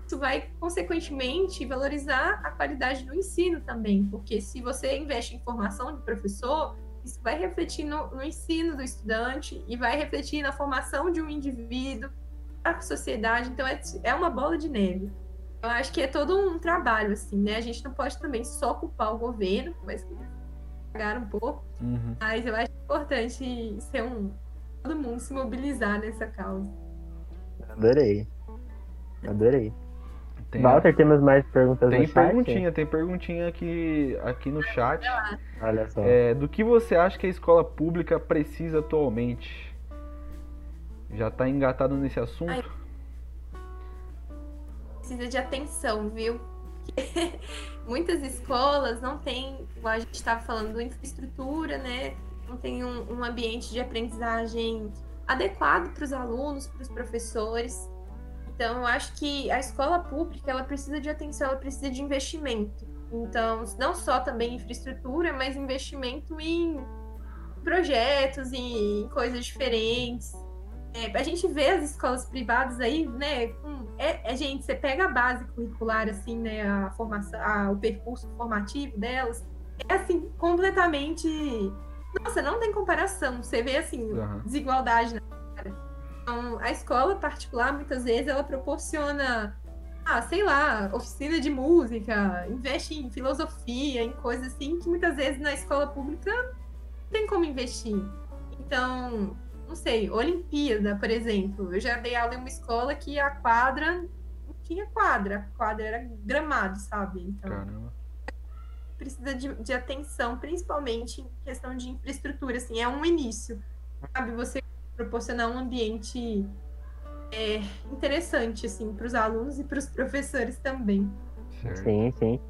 isso vai, consequentemente, valorizar a qualidade do ensino também, porque se você investe em formação de professor, isso vai refletir no, no ensino do estudante e vai refletir na formação de um indivíduo, a sociedade, então é, é uma bola de neve. Eu acho que é todo um trabalho, assim, né? A gente não pode também só culpar o governo, mas pagar um pouco, uhum. mas eu acho importante ser um todo mundo se mobilizar nessa causa. Adorei. Adorei. Tem, Walter, temos mais perguntas tem no perguntinha, chat? Tem perguntinha aqui, aqui no chat. Olha só. É, do que você acha que a escola pública precisa atualmente? Já tá engatado nesse assunto? Ai. Precisa de atenção, viu? Porque muitas escolas não têm, igual a gente estava falando, infraestrutura, né? Não tem um, um ambiente de aprendizagem adequado para os alunos, para os professores. Então, eu acho que a escola pública ela precisa de atenção, ela precisa de investimento. Então, não só também infraestrutura, mas investimento em projetos, em coisas diferentes. É, a gente vê as escolas privadas aí, né? Com, é, é, gente, você pega a base curricular, assim, né? A formação, a, o percurso formativo delas, é assim, completamente. Nossa, não tem comparação. Você vê assim, uhum. desigualdade na. Então, a escola particular, muitas vezes, ela proporciona ah, sei lá, oficina de música, investe em filosofia, em coisas assim que muitas vezes na escola pública não tem como investir. Então, não sei, Olimpíada, por exemplo. Eu já dei aula em uma escola que a quadra não tinha quadra, a quadra era gramado, sabe? Então, Caramba. precisa de, de atenção, principalmente em questão de infraestrutura, assim, é um início, sabe? Você proporcionar um ambiente é, interessante, assim, para os alunos e para os professores também. Sim, sim.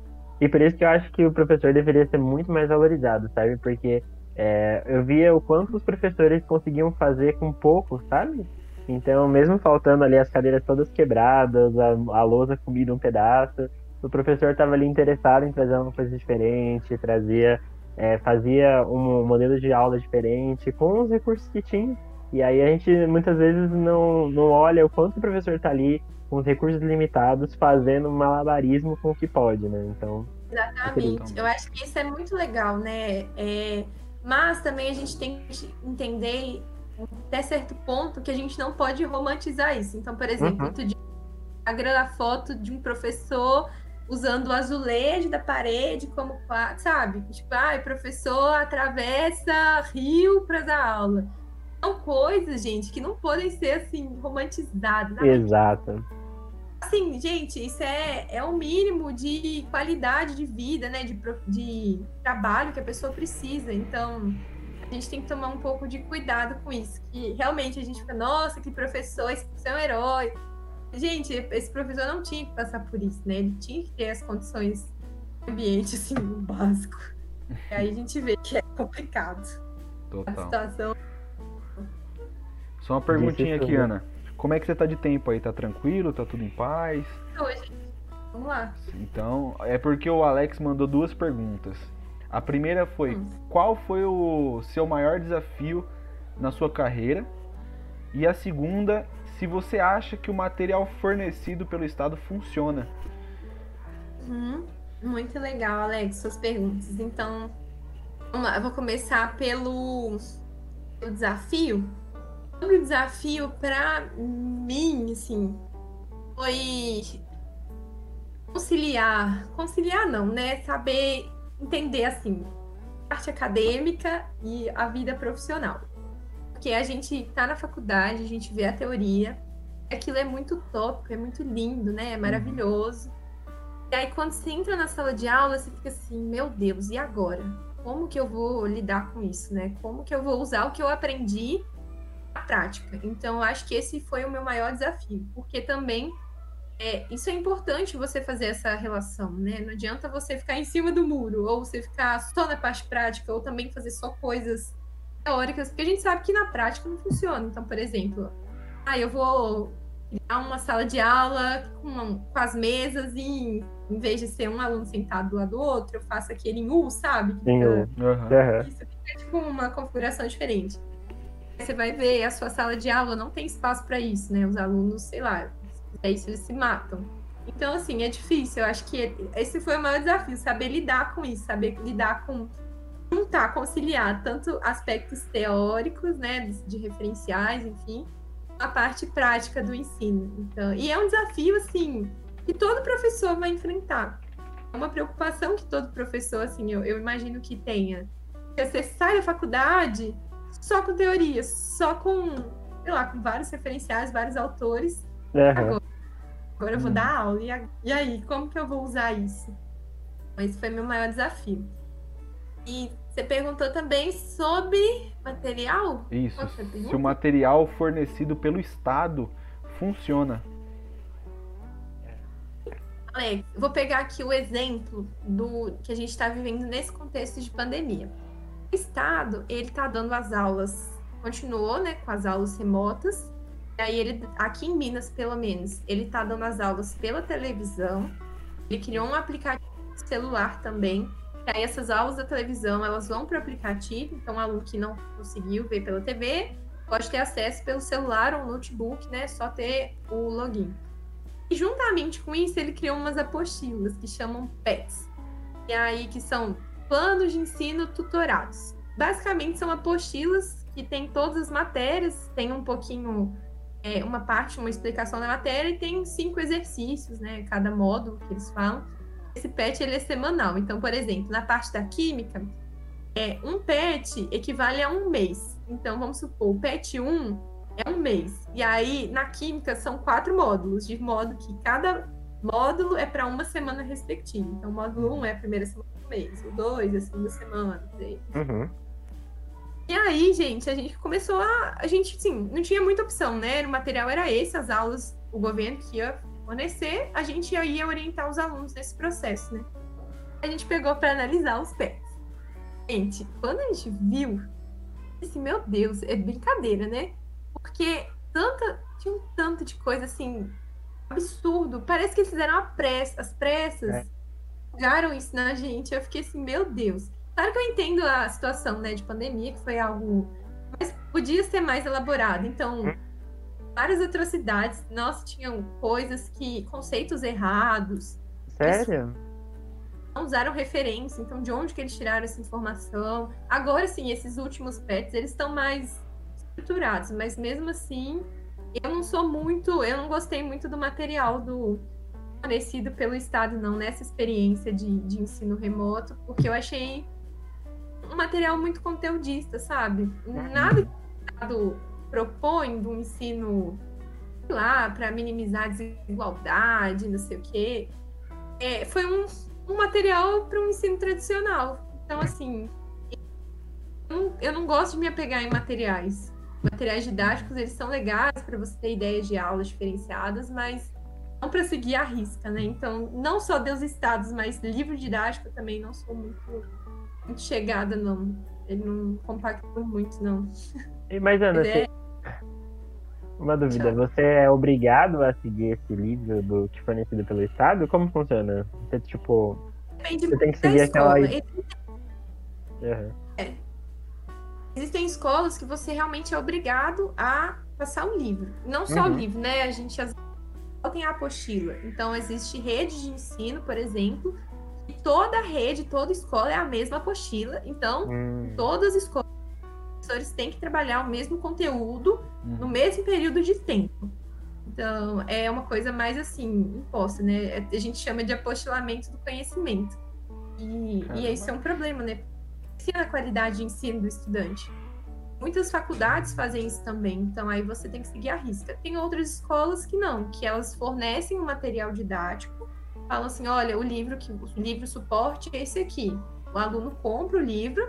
E por isso que eu acho que o professor deveria ser muito mais valorizado, sabe? Porque é, eu via o quanto os professores conseguiam fazer com pouco, sabe? Então, mesmo faltando ali as cadeiras todas quebradas, a, a lousa comida um pedaço, o professor estava ali interessado em trazer uma coisa diferente, trazia, é, fazia um modelo de aula diferente com os recursos que tinha. E aí a gente muitas vezes não, não olha o quanto o professor está ali com os recursos limitados fazendo malabarismo com o que pode, né? Então. Exatamente. Eu acho que isso é muito legal, né? É, mas também a gente tem que entender até certo ponto que a gente não pode romantizar isso. Então, por exemplo, uhum. tu a foto de um professor usando o azulejo da parede como, sabe? Tipo, ah, o professor atravessa rio para dar aula são coisas, gente, que não podem ser assim romantizadas. Né? Exato. Assim, gente, isso é, é o mínimo de qualidade de vida, né? De, de trabalho que a pessoa precisa. Então, a gente tem que tomar um pouco de cuidado com isso. Que realmente a gente fica, nossa, que professor, esse é um herói. Gente, esse professor não tinha que passar por isso, né? Ele tinha que ter as condições do ambiente, assim, básico. E aí a gente vê que é complicado. Total. A situação só uma perguntinha aqui, Ana. Como é que você tá de tempo aí? Tá tranquilo? Tá tudo em paz? Hoje. Vamos lá. Então, é porque o Alex mandou duas perguntas. A primeira foi: hum. qual foi o seu maior desafio na sua carreira? E a segunda, se você acha que o material fornecido pelo Estado funciona. Hum, muito legal, Alex, suas perguntas. Então, vamos lá, eu vou começar pelo, pelo desafio o desafio para mim, assim, foi conciliar, conciliar não, né? Saber entender assim, a parte acadêmica e a vida profissional. Porque a gente tá na faculdade, a gente vê a teoria, aquilo é muito tópico, é muito lindo, né? É uhum. maravilhoso. E aí quando você entra na sala de aula, você fica assim, meu Deus, e agora? Como que eu vou lidar com isso, né? Como que eu vou usar o que eu aprendi prática. Então, eu acho que esse foi o meu maior desafio, porque também é, isso é importante você fazer essa relação, né? Não adianta você ficar em cima do muro, ou você ficar só na parte prática, ou também fazer só coisas teóricas, porque a gente sabe que na prática não funciona. Então, por exemplo, ah, eu vou criar uma sala de aula com, com as mesas e em vez de ser um aluno sentado do lado do outro, eu faço aquele em U, sabe? Sim, uhum. Isso fica tipo uma configuração diferente você vai ver a sua sala de aula não tem espaço para isso, né? Os alunos, sei lá, é isso eles se matam. Então, assim, é difícil. Eu acho que esse foi o maior desafio, saber lidar com isso, saber lidar com juntar, conciliar tanto aspectos teóricos, né, de referenciais, enfim, a parte prática do ensino. Então, e é um desafio assim que todo professor vai enfrentar. É uma preocupação que todo professor, assim, eu, eu imagino que tenha. Porque você sai da faculdade, só com teorias, só com, sei lá, com vários referenciais, vários autores. Uhum. Agora, agora eu vou dar aula. E, e aí, como que eu vou usar isso? Esse foi meu maior desafio. E você perguntou também sobre material? Isso. Se o material fornecido pelo Estado funciona. Alex, vou pegar aqui o exemplo do que a gente está vivendo nesse contexto de pandemia. O Estado, ele está dando as aulas, continuou, né, com as aulas remotas. E aí ele, aqui em Minas, pelo menos, ele está dando as aulas pela televisão. Ele criou um aplicativo celular também. E aí essas aulas da televisão, elas vão para o aplicativo. Então, o aluno que não conseguiu ver pela TV pode ter acesso pelo celular ou notebook, né? Só ter o login. E juntamente com isso, ele criou umas apostilas que chamam PETs. E aí, que são planos de ensino tutorados. Basicamente, são apostilas que tem todas as matérias, tem um pouquinho, é, uma parte, uma explicação da matéria, e tem cinco exercícios, né? Cada módulo que eles falam. Esse PET, ele é semanal. Então, por exemplo, na parte da química, é, um PET equivale a um mês. Então, vamos supor, o PET 1 é um mês. E aí, na química, são quatro módulos, de modo que cada módulo é para uma semana respectiva. Então, módulo 1 um é a primeira semana mês, o 2 é a segunda semana, o 3. Uhum. E aí, gente, a gente começou a. A gente, sim, não tinha muita opção, né? O material era esse, as aulas, o governo que ia fornecer, a gente ia orientar os alunos nesse processo, né? A gente pegou para analisar os pés. Gente, quando a gente viu, assim, meu Deus, é brincadeira, né? Porque tanta, tinha um tanto de coisa assim, absurdo. Parece que eles fizeram a pressa, as pressas. É. Jogaram isso na gente. Eu fiquei assim, meu Deus. Claro que eu entendo a situação, né, de pandemia, que foi algo. Mas podia ser mais elaborado. Então, hum. várias atrocidades. Nossa, tinham coisas que. conceitos errados. Sério? Não usaram referência. Então, de onde que eles tiraram essa informação? Agora sim, esses últimos pets, eles estão mais estruturados, mas mesmo assim, eu não sou muito, eu não gostei muito do material do fornecido pelo Estado, não, nessa experiência de, de ensino remoto, porque eu achei um material muito conteudista, sabe? Nada que o Estado propõe do ensino, lá, para minimizar a desigualdade, não sei o quê. É, foi um, um material para um ensino tradicional. Então, assim, eu não, eu não gosto de me apegar em materiais materiais didáticos, eles são legais para você ter ideias de aulas diferenciadas, mas não para seguir a risca, né? Então, não só Deus Estados, mas livro didático também não sou muito, muito chegada, não. Ele não compactou muito, não. Mas, Ana, você... é... uma dúvida. Tchau. Você é obrigado a seguir esse livro do que fornecido pelo Estado? Como funciona? Você, tipo... Depende você tem que seguir aquela... Uhum. É existem escolas que você realmente é obrigado a passar o livro. Não só uhum. o livro, né? A gente às tem a apostila. Então, existe rede de ensino, por exemplo, e toda rede, toda escola é a mesma apostila. Então, uhum. todas as escolas, os professores têm que trabalhar o mesmo conteúdo uhum. no mesmo período de tempo. Então, é uma coisa mais assim, imposta, né? A gente chama de apostilamento do conhecimento. E, e isso é um problema, né? a qualidade de ensino do estudante. Muitas faculdades fazem isso também, então aí você tem que seguir a risca. Tem outras escolas que não, que elas fornecem um material didático, falam assim, olha, o livro que o livro suporte é esse aqui. O aluno compra o livro,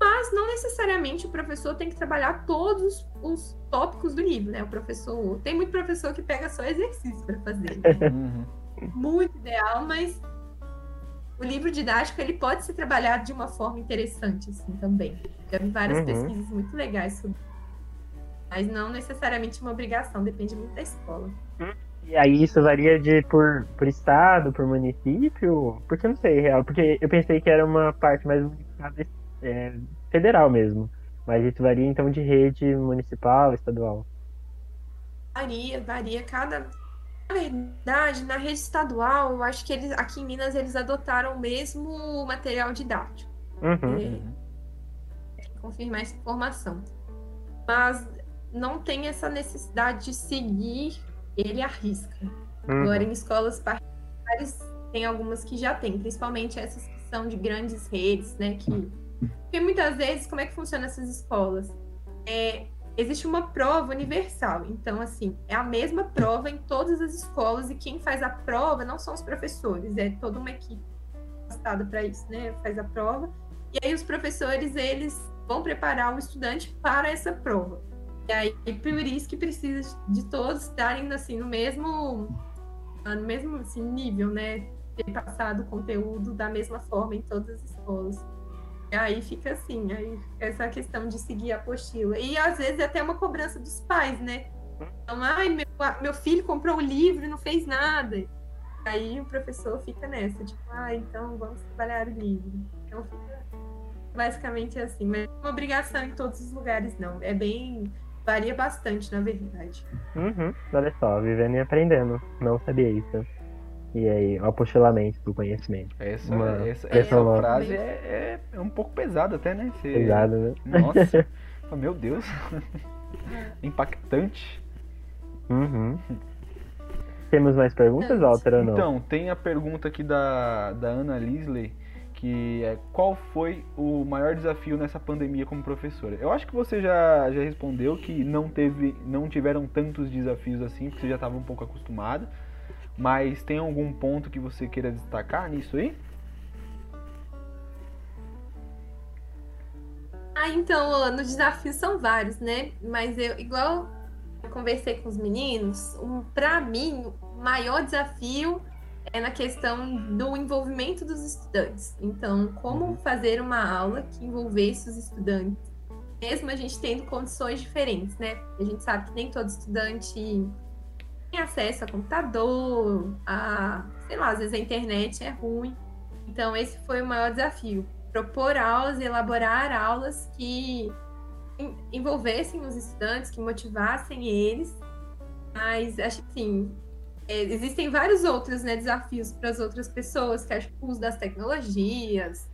mas não necessariamente o professor tem que trabalhar todos os tópicos do livro, né? O professor tem muito professor que pega só exercício para fazer. Né? Uhum. Muito ideal, mas o livro didático ele pode ser trabalhado de uma forma interessante assim também. Já vi várias uhum. pesquisas muito legais sobre mas não necessariamente uma obrigação, depende muito da escola. E aí isso varia de por, por estado, por município? Porque eu não sei, real, porque eu pensei que era uma parte mais é, federal mesmo. Mas isso varia então de rede municipal, estadual. Varia, varia. Cada, verdade, na rede estadual, eu acho que eles aqui em Minas eles adotaram o mesmo material didático. Uhum. É, confirmar essa informação. Mas não tem essa necessidade de seguir ele à risca. Uhum. Agora, em escolas particulares, tem algumas que já tem, principalmente essas que são de grandes redes, né? Que... Porque muitas vezes, como é que funcionam essas escolas? É, existe uma prova universal. Então, assim, é a mesma prova em todas as escolas e quem faz a prova não são os professores, é toda uma equipe capacitada para isso, né? Faz a prova. E aí os professores, eles vão preparar o estudante para essa prova. E aí, por isso que precisa de todos estarem, assim, no mesmo no mesmo assim, nível, né? Ter passado o conteúdo da mesma forma em todas as escolas. E aí fica assim, aí essa questão de seguir a apostila. E às vezes é até uma cobrança dos pais, né? Então, ai, meu, meu filho comprou o livro e não fez nada. Aí o professor fica nessa, tipo, ah, então vamos trabalhar o livro. Então fica basicamente assim, mas é uma obrigação em todos os lugares, não. É bem. varia bastante, na verdade. Uhum. Olha só, vivendo e aprendendo. Não sabia isso. E aí, o apostilamento do conhecimento. Essa, Uma essa, essa frase é, é, é um pouco pesada até, né? Você- Pesado, né? Nossa, meu Deus. Impactante. Uhum. Temos mais perguntas, Walter, ou não? Então, tem a pergunta aqui da, da Ana Lisley, que é qual foi o maior desafio nessa pandemia como professora? Eu acho que você já, já respondeu que não teve, não tiveram tantos desafios assim, porque você já estava um pouco acostumada. Mas tem algum ponto que você queira destacar nisso aí? Ah, então, Ana, os desafios são vários, né? Mas eu, igual eu conversei com os meninos, um, para mim, o maior desafio é na questão do envolvimento dos estudantes. Então, como fazer uma aula que envolvesse os estudantes, mesmo a gente tendo condições diferentes, né? A gente sabe que nem todo estudante tem acesso a computador, a, sei lá, às vezes a internet é ruim. Então, esse foi o maior desafio propor aulas e elaborar aulas que en- envolvessem os estudantes, que motivassem eles. Mas acho que assim, é, existem vários outros né, desafios para as outras pessoas, que acho que o uso das tecnologias.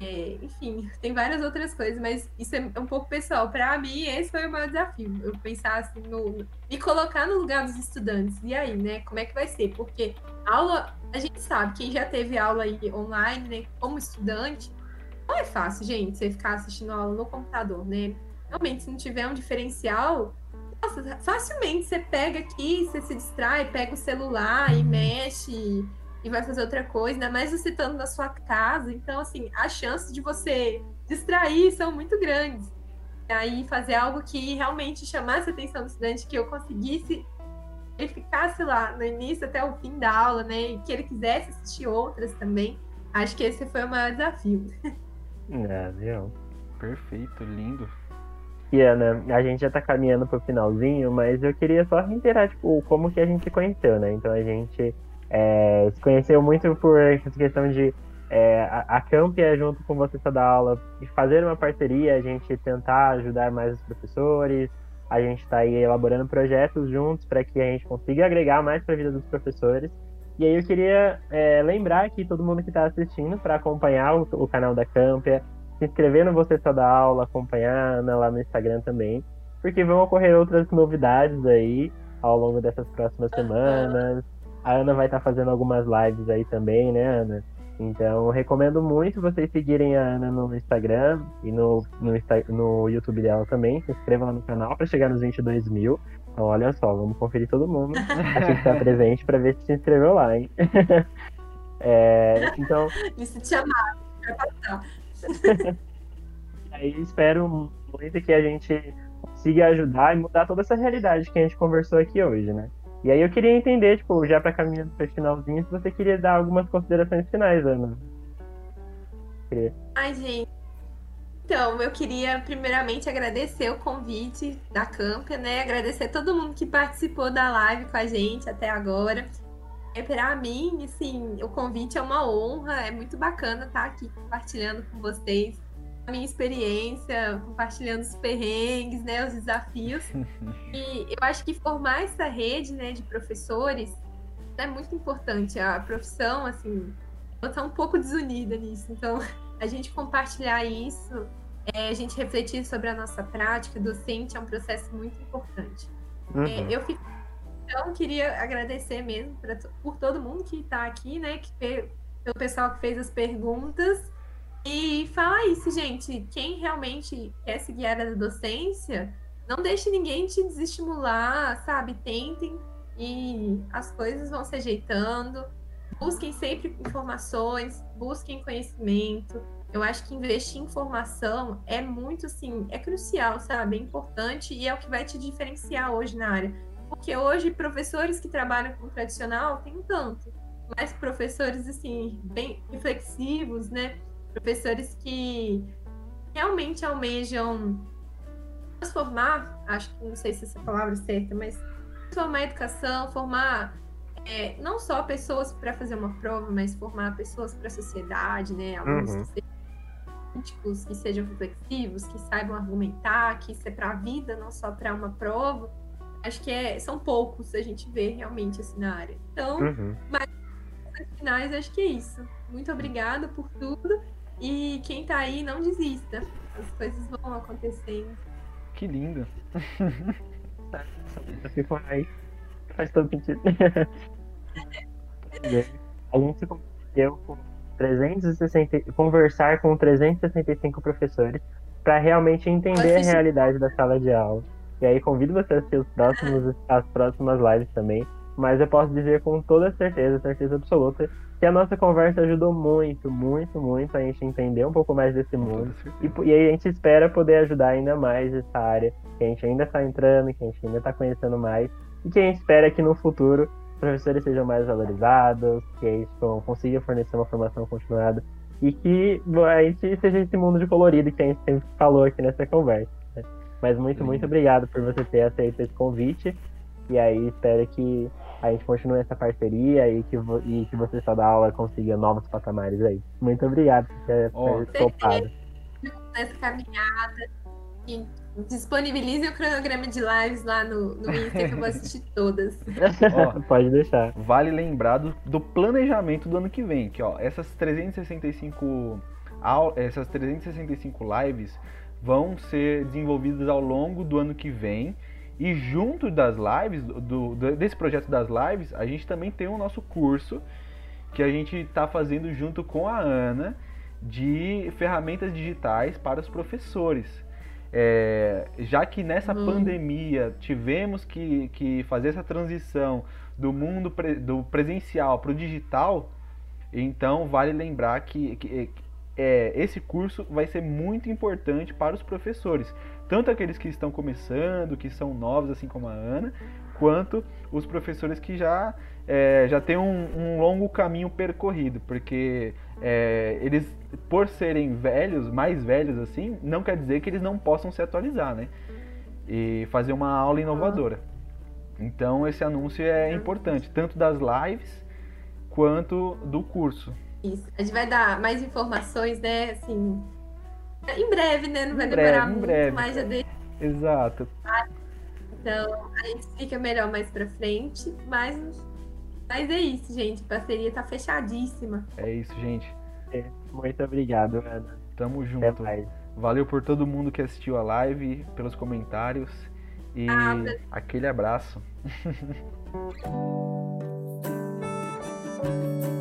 É, enfim, tem várias outras coisas, mas isso é um pouco pessoal. Para mim, esse foi o maior desafio. Eu pensar assim, no, me colocar no lugar dos estudantes. E aí, né? Como é que vai ser? Porque aula a gente sabe, quem já teve aula aí online, né, como estudante, não é fácil, gente, você ficar assistindo aula no computador, né? Realmente, se não tiver um diferencial, nossa, facilmente você pega aqui, você se distrai, pega o celular e mexe e vai fazer outra coisa, ainda mais você estando na sua casa. Então, assim, as chances de você distrair são muito grandes. E aí, fazer algo que realmente chamasse a atenção do estudante, que eu conseguisse ele ficasse lá no início até o fim da aula, né? E que ele quisesse assistir outras também. Acho que esse foi o maior desafio. É, viu? Perfeito, lindo. E Ana, a gente já tá caminhando pro finalzinho, mas eu queria só reiterar, tipo, como que a gente se conheceu, né? Então a gente é, se conheceu muito por essa questão de é, a, a Campia, junto com você da aula, e fazer uma parceria, a gente tentar ajudar mais os professores, a gente está aí elaborando projetos juntos para que a gente consiga agregar mais para a vida dos professores. E aí eu queria é, lembrar aqui todo mundo que está assistindo para acompanhar o, o canal da Campia, se inscrever no Você Só da Aula, acompanhar lá no Instagram também, porque vão ocorrer outras novidades aí ao longo dessas próximas semanas. A Ana vai estar fazendo algumas lives aí também, né, Ana? Então, recomendo muito vocês seguirem a Ana no Instagram e no, no, no YouTube dela também. Se inscrevam lá no canal para chegar nos 22 mil. Então, olha só, vamos conferir todo mundo aqui que está presente para ver se se inscreveu lá, hein? É, então, amado. vai passar. aí espero muito que a gente consiga ajudar e mudar toda essa realidade que a gente conversou aqui hoje, né? E aí eu queria entender, tipo, já para caminhando para finalzinho, se você queria dar algumas considerações finais, Ana. Queria- Ai, gente. Então, eu queria primeiramente agradecer o convite da Campia, né? Agradecer todo mundo que participou da live com a gente até agora. É, para mim, assim, o convite é uma honra, é muito bacana estar aqui compartilhando com vocês a minha experiência, compartilhando os perrengues, né, os desafios. E eu acho que formar essa rede, né, de professores é muito importante. A profissão, assim, ela tá um pouco desunida nisso. Então, a gente compartilhar isso, é, a gente refletir sobre a nossa prática docente é um processo muito importante. Uhum. É, eu fico, então queria agradecer mesmo pra por todo mundo que está aqui, né? Que pelo pessoal que fez as perguntas. E falar isso, gente. Quem realmente quer seguir a área da docência, não deixe ninguém te desestimular, sabe? Tentem e as coisas vão se ajeitando. Busquem sempre informações, busquem conhecimento. Eu acho que investir em informação é muito, assim, é crucial, sabe? É importante e é o que vai te diferenciar hoje na área. Porque hoje, professores que trabalham com tradicional tem tanto. Mas professores, assim, bem reflexivos, né? Professores que realmente almejam transformar, acho que não sei se essa palavra é certa, mas transformar a educação, formar é, não só pessoas para fazer uma prova, mas formar pessoas para a sociedade, né? Alunos uhum. que sejam críticos, que sejam reflexivos, que saibam argumentar, que isso é para a vida, não só para uma prova. Acho que é, são poucos a gente vê realmente assim na área. Então, uhum. mas finais, acho que é isso. Muito obrigada por tudo. E quem tá aí, não desista. As coisas vão acontecendo. Que lindo. Se for aí, faz todo sentido. a gente se comprometeu com 360, conversar com 365 professores para realmente entender a realidade da sala de aula. E aí convido você a assistir os próximos, as próximas lives também. Mas eu posso dizer com toda certeza, certeza absoluta, que a nossa conversa ajudou muito, muito, muito a gente entender um pouco mais desse mundo. E, e aí a gente espera poder ajudar ainda mais essa área, que a gente ainda está entrando, que a gente ainda está conhecendo mais, e que a gente espera que no futuro os professores sejam mais valorizados, que a gente consiga fornecer uma formação continuada e que a gente seja esse mundo de colorido que a gente sempre falou aqui nessa conversa. Né? Mas muito, muito obrigado por você ter aceito esse convite. E aí espero que a gente continue essa parceria e que, e que você só da aula consiga novos patamares aí. Muito obrigado por ter, oh. topado. Essa caminhada e disponibilize o cronograma de lives lá no, no Insta que eu vou assistir todas. ó, Pode deixar. Vale lembrar do, do, planejamento do ano que vem, que ó, essas 365 essas 365 lives vão ser desenvolvidas ao longo do ano que vem e junto das lives, do, desse projeto das lives, a gente também tem o nosso curso que a gente está fazendo junto com a Ana de ferramentas digitais para os professores. É, já que nessa hum. pandemia tivemos que, que fazer essa transição do mundo pre, do presencial para o digital, então vale lembrar que, que é, esse curso vai ser muito importante para os professores, tanto aqueles que estão começando, que são novos, assim como a Ana, quanto os professores que já, é, já têm um, um, longo caminho percorrido, porque é, eles, por serem velhos, mais velhos assim, não quer dizer que eles não possam se atualizar, né? E fazer uma aula inovadora. Então esse anúncio é importante, tanto das lives quanto do curso. Isso. A gente vai dar mais informações, né? Assim, em breve, né? Não vai em demorar breve, muito, breve. mas já dei. Exato. Então, a gente fica melhor mais pra frente, mas, mas é isso, gente. A parceria tá fechadíssima. É isso, gente. É, muito obrigado, Ana. Tamo junto. Valeu por todo mundo que assistiu a live, pelos comentários. E ah, aquele abraço.